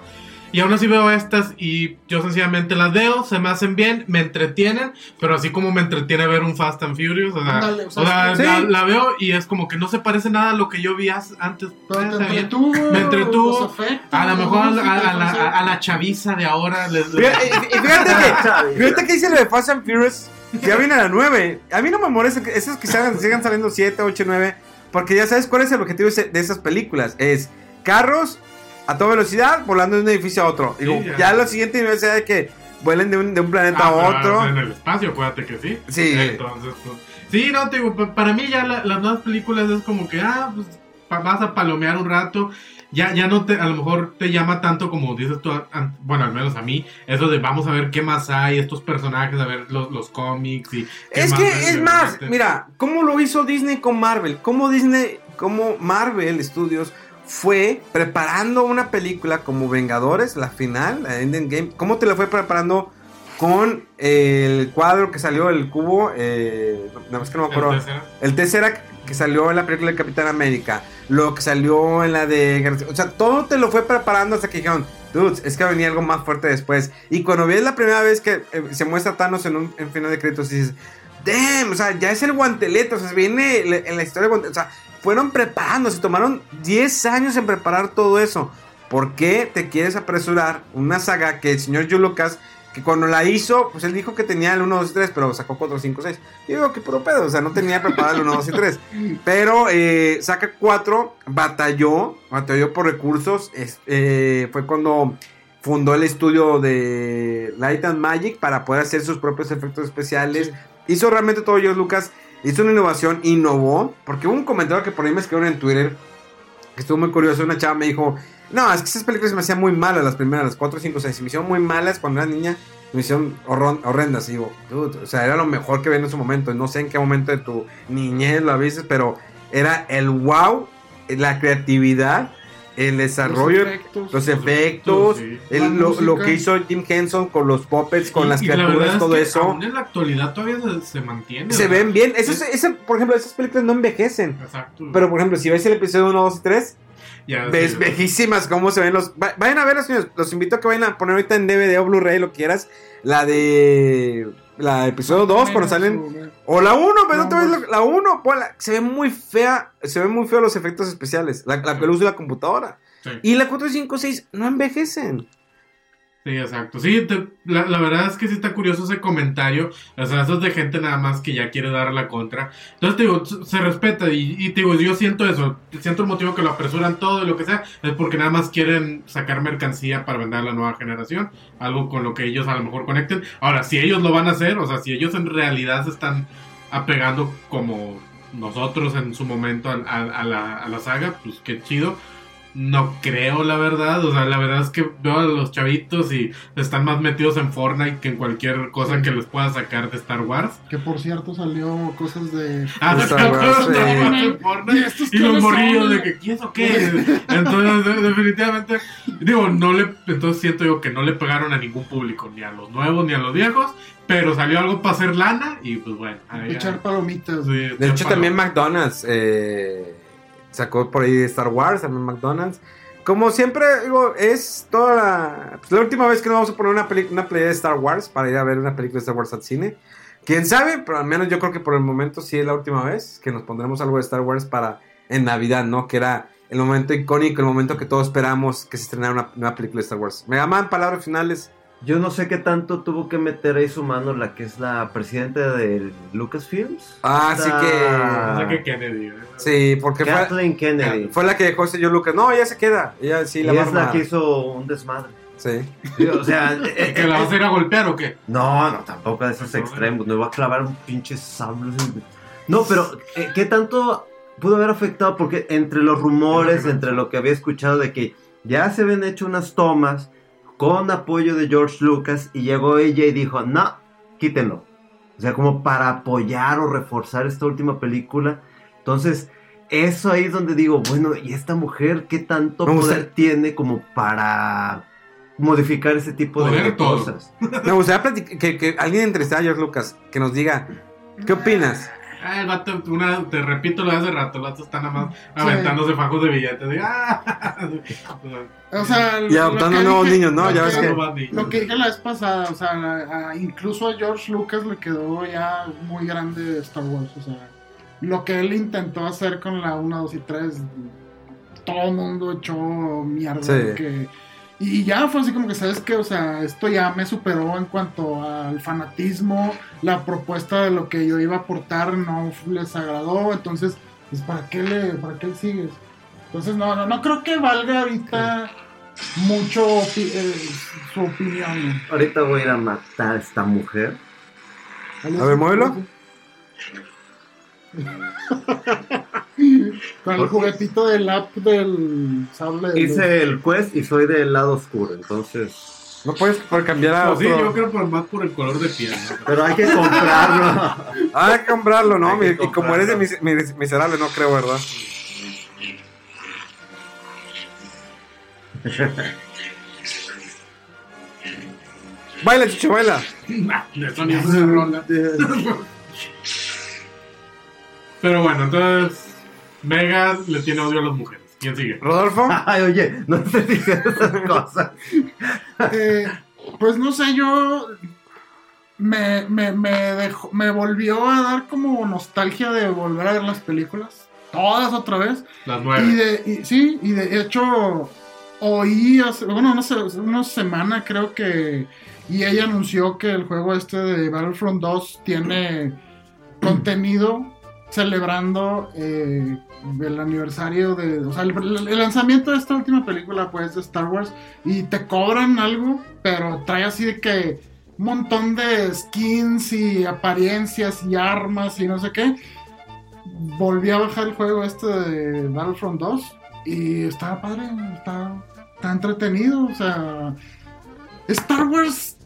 Y aún así veo estas y yo sencillamente las veo, se me hacen bien, me entretienen, pero así como me entretiene ver un Fast and Furious, o sea, o sea, sí. la, la veo y es como que no se parece nada a lo que yo vi antes. Pero te entretuvo. Me entretuvo. A lo mejor a, a- a la, a la chaviza de ahora les... Fíjate, y- fíjate que, fíjate que dice lo de Fast and Furious, ya viene a la 9. A mí no me molesta que esos que salgan- sigan saliendo 7, 8, 9, porque ya sabes cuál es el objetivo de esas películas. Es carros a toda velocidad volando de un edificio a otro. Digo, Sí, ya. ya. lo siguiente no sea de que vuelen de un, de un planeta Ah, a otro. En el espacio, acuérdate que sí. Sí. Entonces, pues, sí, no, te digo, pa- para mí ya la- las nuevas películas es como que, ah, pues vas a palomear un rato. Ya, ya no te, a lo mejor te llama tanto como dices tú, bueno, al menos a mí, eso de vamos a ver qué más hay, estos personajes, a ver los, los cómics y... Es que, es de más, mira, ¿cómo lo hizo Disney con Marvel? ¿Cómo Disney, cómo Marvel Studios fue preparando una película como Vengadores, la final, la Ending Game? ¿Cómo te la fue preparando con el cuadro que salió, el cubo? Eh, nada más que no me acuerdo. El Tesseract que salió en la película de Capitán América, lo que salió en la de... O sea, todo te lo fue preparando hasta que dijeron, dudes, es que venía algo más fuerte después. Y cuando ves la primera vez que eh, se muestra Thanos en un en final de créditos, dices, damn, o sea, ya es el guantelete, o sea, viene la- en la historia, o sea, fueron preparándose, tomaron 10 años en preparar todo eso. ¿Por qué te quieres apresurar una saga que el señor Joe Lucas, que cuando la hizo, pues él dijo que tenía el 1, 2 y 3, pero sacó 4, 5, 6. Yo digo que puro pedo, o sea, no tenía preparado el 1, 2 y 3. Pero eh, saca 4, batalló, batalló por recursos. es- eh, fue cuando fundó el estudio de Light and Magic para poder hacer sus propios efectos especiales. Hizo realmente todo George Lucas. Hizo una innovación, innovó. Porque hubo un comentario que por ahí me escribieron en Twitter. Que estuvo muy curioso. Una chava me dijo: No, es que esas películas me hacían muy malas, las primeras, las 4, 5, 6. Me hicieron muy malas cuando era niña. Me hicieron horrendas. Y digo, dude, o sea, era lo mejor que vi en su momento. No sé en qué momento de tu niñez lo viste, pero era el wow, la creatividad, el desarrollo, Los efectos. los efectos, Sí. el- La lo, lo que hizo Jim Henson con los puppets, con Y- las y la verdad criaturas, es todo que eso. aún en la actualidad todavía se, se mantiene. Se ven bien. Esa- por ejemplo, esas películas no envejecen. Exacto. Pero, por ejemplo, si ves el episodio 1, 2 y 3, Ya, ves sí. viejísimas cómo se ven los... Va- vayan a ver, señores. Los invito a que vayan a poner ahorita en DVD o Blu-ray, lo que quieras. La de... La episodio 2, cuando salen... O la 1, pero no te ves la- la 1. Se ve muy fea. Se ven muy feos los efectos especiales. La, la que usa la computadora. Sí. Y la 4, 5, 6 no envejecen. Sí, exacto. Sí, te- la, verdad es que sí está curioso ese comentario. O sea, eso es de gente nada más que ya quiere dar la contra. Entonces, te digo, se respeta y, y te digo, yo siento eso. Siento el motivo que lo apresuran todo y lo que sea. Es porque nada más quieren sacar mercancía para vender a la nueva generación. Algo con lo que ellos a lo mejor conecten. Ahora, si ellos lo van a hacer, o sea, si ellos en realidad se están apegando como nosotros en su momento a, a- a la, a la saga, pues qué chido. No creo, la verdad. O sea, la verdad es que veo a los chavitos y están más metidos en Fortnite que en cualquier cosa que les pueda sacar de Star Wars. Que por cierto salió cosas de. Ah, De de Star Wars, sí. en Fortnite. ¿Y Y los morrillos de que ¿quién es o qué? Entonces, de- definitivamente, digo, no le, entonces siento yo que no le pegaron a ningún público, ni a los nuevos ni a los viejos, pero salió algo para hacer lana y pues bueno. ahí- Echar palomitas. sí, De hecho, también. McDonald's eh, sacó por ahí Star Wars, también McDonald's. Como siempre, digo, es toda la... pues, última vez que nos vamos a poner una, una playa de Star Wars para ir a ver una película de Star Wars al cine. Quién sabe, pero al menos yo creo que por el momento sí es la última vez que nos pondremos algo de Star Wars para en Navidad, ¿no? Que era el momento icónico, el momento que todos esperamos que se estrenara una nueva película de Star Wars. Me llaman palabras finales. Yo no sé qué tanto tuvo que meter ahí su mano la que es la presidenta de Lucasfilms. Ah, sí O sea que... que Kennedy. ¿eh? Sí, porque fue, Kathleen Kennedy. fue la que dejó ese yo Lucas. No, ya se queda. Ella sí y la va a es la que hizo un desmadre. Sí. Sí, o sea, eh, ¿Que la vas a eh, ir a golpear o qué? no, no, tampoco a esos extremos. No iba a clavar un pinche sable. No, pero eh, ¿qué tanto pudo haber afectado? Porque entre los rumores, entre lo que había escuchado de que ya se habían hecho unas tomas con apoyo de George Lucas y llegó ella y dijo, no, quítenlo. O sea, como para apoyar o reforzar esta última película. Entonces, eso ahí es donde digo, bueno, ¿y esta mujer qué tanto Me gusta- poder tiene como para modificar ese tipo de cosas? Me gustaría que, que alguien entrevistara a George Lucas, que nos diga, ¿qué opinas? Ah, el vato, una, te repito lo de hace rato, el vato está nada más aventándose fajos de billetes. De, ah, O sea, Y adoptando nuevos niños, ¿no? Ya ves que- Lo que dije la vez pasada, o sea, a- a- incluso a George Lucas le quedó ya muy grande Star Wars, o sea, lo que él intentó hacer con la 1, 2 y 3, todo el mundo echó mierda. Sí. que- y ya fue así como que, ¿sabes qué? O sea, esto ya me superó en cuanto al fanatismo, la propuesta de lo que yo iba a aportar no les agradó, entonces, pues, ¿para qué le, para qué le sigues? Entonces, no, no, no creo que valga ahorita mucho opi- eh, su opinión. Ahorita voy a ir a matar a esta mujer. A ver, muévelo. Con el juguetito del app del sable. Hice el quest y soy del lado oscuro, entonces... No puedes por cambiar a No, sí, otro- yo creo por más por el color de piel. ¿no? Pero hay que comprarlo. Hay que comprarlo, ¿no? Hay que Mi- y como eres de mis- mis- miserable, no creo, ¿verdad? Baila, chicho, baila. Nah, eso ni es una rola. Pero bueno, entonces Mega le tiene odio a las mujeres. ¿Quién sigue? Rodolfo. Ay, oye, no estés diciendo esas cosas. Eh, pues no sé, yo. Me, me, me, dejó- me volvió a dar como nostalgia de volver a ver las películas. Todas otra vez. Las Y nueve. de, y- sí, y de hecho, oí hace, bueno, no sé, una semana creo que, y ella anunció que el juego este de Battlefront 2 tiene contenido celebrando eh, el aniversario de, o sea, el, lanzamiento de esta última película, pues, de Star Wars, y te cobran algo, pero trae así de que un montón de skins y apariencias y armas y no sé qué. Volví a bajar el juego este de Battlefront 2 y estaba padre, está, está entretenido, o sea, Star Wars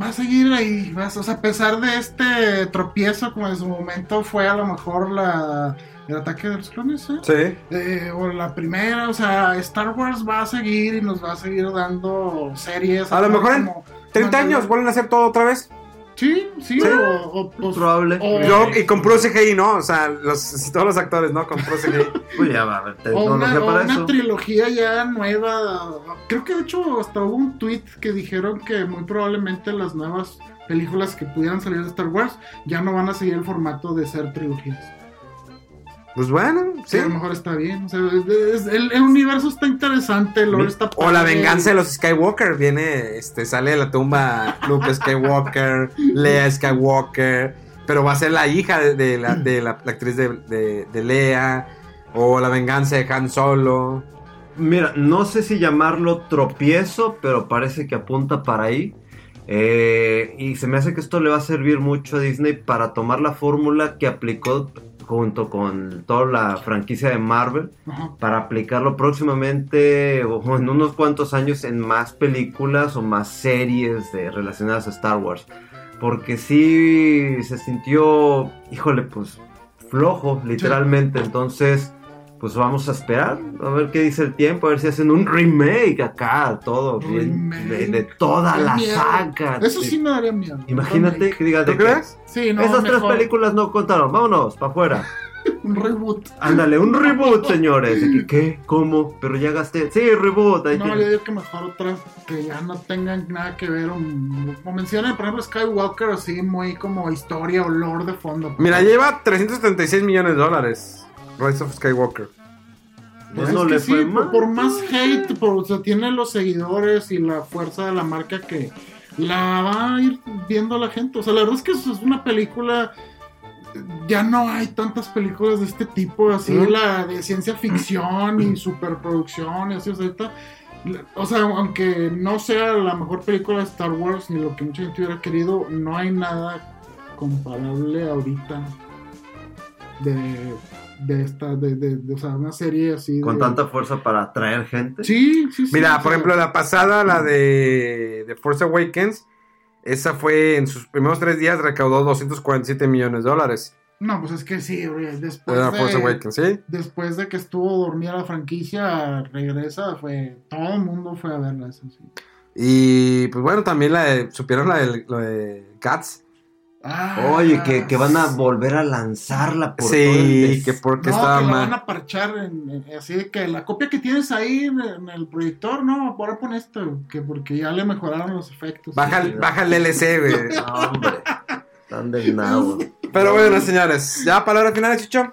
va a seguir ahí. vas- o sea, a pesar de este tropiezo, como en su momento fue a lo mejor la, el ataque de los clones, ¿eh? Sí. Eh, o la primera, o sea, Star Wars va a seguir y nos va a seguir dando series. A lo mejor en Como- 30 como- años vuelven a hacer todo otra vez. Sí, sí, Sí. o, o, pues, Probable. o- Yo, y con Pro CGI, ¿no? O sea, los, todos los actores, ¿no? Con Pro CGI. Pues ya va a o una, o para una eso. trilogía ya nueva. Creo que de hecho hasta hubo un tweet que dijeron que muy probablemente las nuevas películas que pudieran salir de Star Wars ya no van a seguir el formato de ser trilogías. Pues bueno, Sí, sí. a lo mejor está bien. O sea, es- el, el universo está interesante, el lore está O la venganza de los Skywalker. Viene, este, sale de la tumba Luke Skywalker, Leia Skywalker. Pero va a ser la hija de, de la, de la- la actriz de, de, de Leia. O la venganza de Han Solo. Mira, no sé si llamarlo tropiezo, pero parece que apunta para ahí. Eh, y se me hace que esto le va a servir mucho a Disney para tomar la fórmula que aplicó junto con toda la franquicia de Marvel, Ajá. para aplicarlo próximamente o en unos cuantos años en más películas o más series de, relacionadas a Star Wars. Porque sí se sintió, híjole, pues flojo, literalmente. Entonces, pues vamos a esperar a ver qué dice el tiempo, a ver si hacen un remake acá, todo bien, Remake. de, de toda la miedo. saga. Eso sí me daría miedo. Imagínate Remake. que digas ¿Tú de que crees? Sí, no, esas tres películas no contaron, vámonos, para afuera. Un reboot. Ándale, un reboot, señores. ¿Qué? ¿Cómo? Pero ya gasté. Sí, reboot. ahí No, tiene. yo digo que mejor otras que ya no tengan nada que ver. Como mencionan, por ejemplo, Skywalker, así muy como historia o lore de fondo. Mira, lleva 376 millones de dólares. Rise of Skywalker. Pues no le sí, fue por- mal. Por más hate, por, o sea, tiene los seguidores y la fuerza de la marca que la va a ir viendo la gente. O sea, la verdad es que eso es una película. Ya no hay tantas películas de este tipo, así la de ciencia ficción y superproducción y así, o sea, ahorita, o sea, aunque no sea la mejor película de Star Wars ni lo que mucha gente hubiera querido, no hay nada comparable ahorita de, de esta, de, de- de- o sea, una serie así. Con de- tanta fuerza para atraer gente. Sí, sí, sí. Mira, por sea, ejemplo, la pasada, la de, de Force Awakens, esa fue en sus primeros tres días recaudó 247 millones de dólares. No, pues es que sí, güey, después Era Force de, Awakens, ¿sí? después de que estuvo dormida la franquicia, regresa, fue, todo el mundo fue a verla, eso sí. Y pues bueno, también la de, supieron la de, lo de Cats. Ah, Oye, que, que van a volver a lanzarla por todo el Sí, que porque no, estaba que la mal. van a parchar, en- en- así de que la copia que tienes ahí en, en el proyector, no, ahora pon esto, que porque ya le mejoraron los efectos. Baja, el- baja el DLC, güey. No, hombre. Están del nabo. Pero bueno, señores, ¿ya palabras finales, Chicho?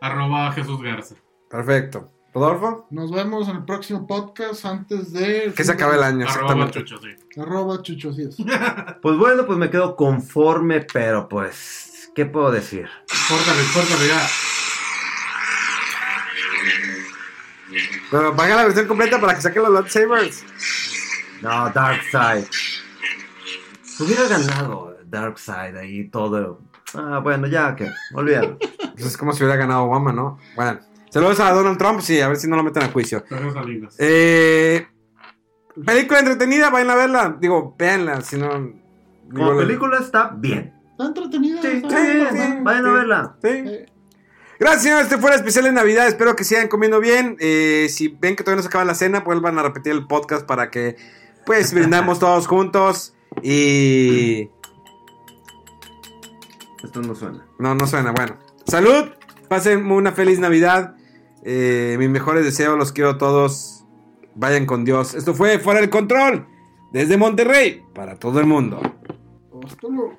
Arroba Jesús Garza. Perfecto. Rodolfo, Nos vemos en el próximo podcast antes de... que se acabe el año, Arroba. Chucho, sí. Arroba chucho, es. Pues bueno, pues me quedo conforme, pero pues, ¿qué puedo decir? Córtale, córtale ya. Pero paga la versión completa para que saquen los lightsabers. No, Darkseid. Hubiera ganado Darkseid ahí todo. Ah, bueno, ya que, olvídalo. Pues es como si hubiera ganado Obama, ¿no? Bueno, saludos a Donald Trump, sí, a ver si no lo meten a juicio. Gracias, Salinas. Eh, película entretenida, vayan a verla. Digo, véanla, si no. Como digo, película está bien. Está entretenida. Sí, está sí, bien, sí, vayan a verla. Sí. Gracias, señores. Este fue el especial de Navidad. Espero que sigan comiendo bien. Eh, si ven que todavía no se acaba la cena, vuelvan a repetir el podcast para que, pues, brindamos todos juntos. Y. Esto no suena. No, no suena. Bueno, salud. Pasen una feliz Navidad. Eh, mis mejores deseos, los quiero a todos. Vayan con Dios. Esto fue Fuera del Control. Desde Monterrey. Para todo el mundo. hasta luego.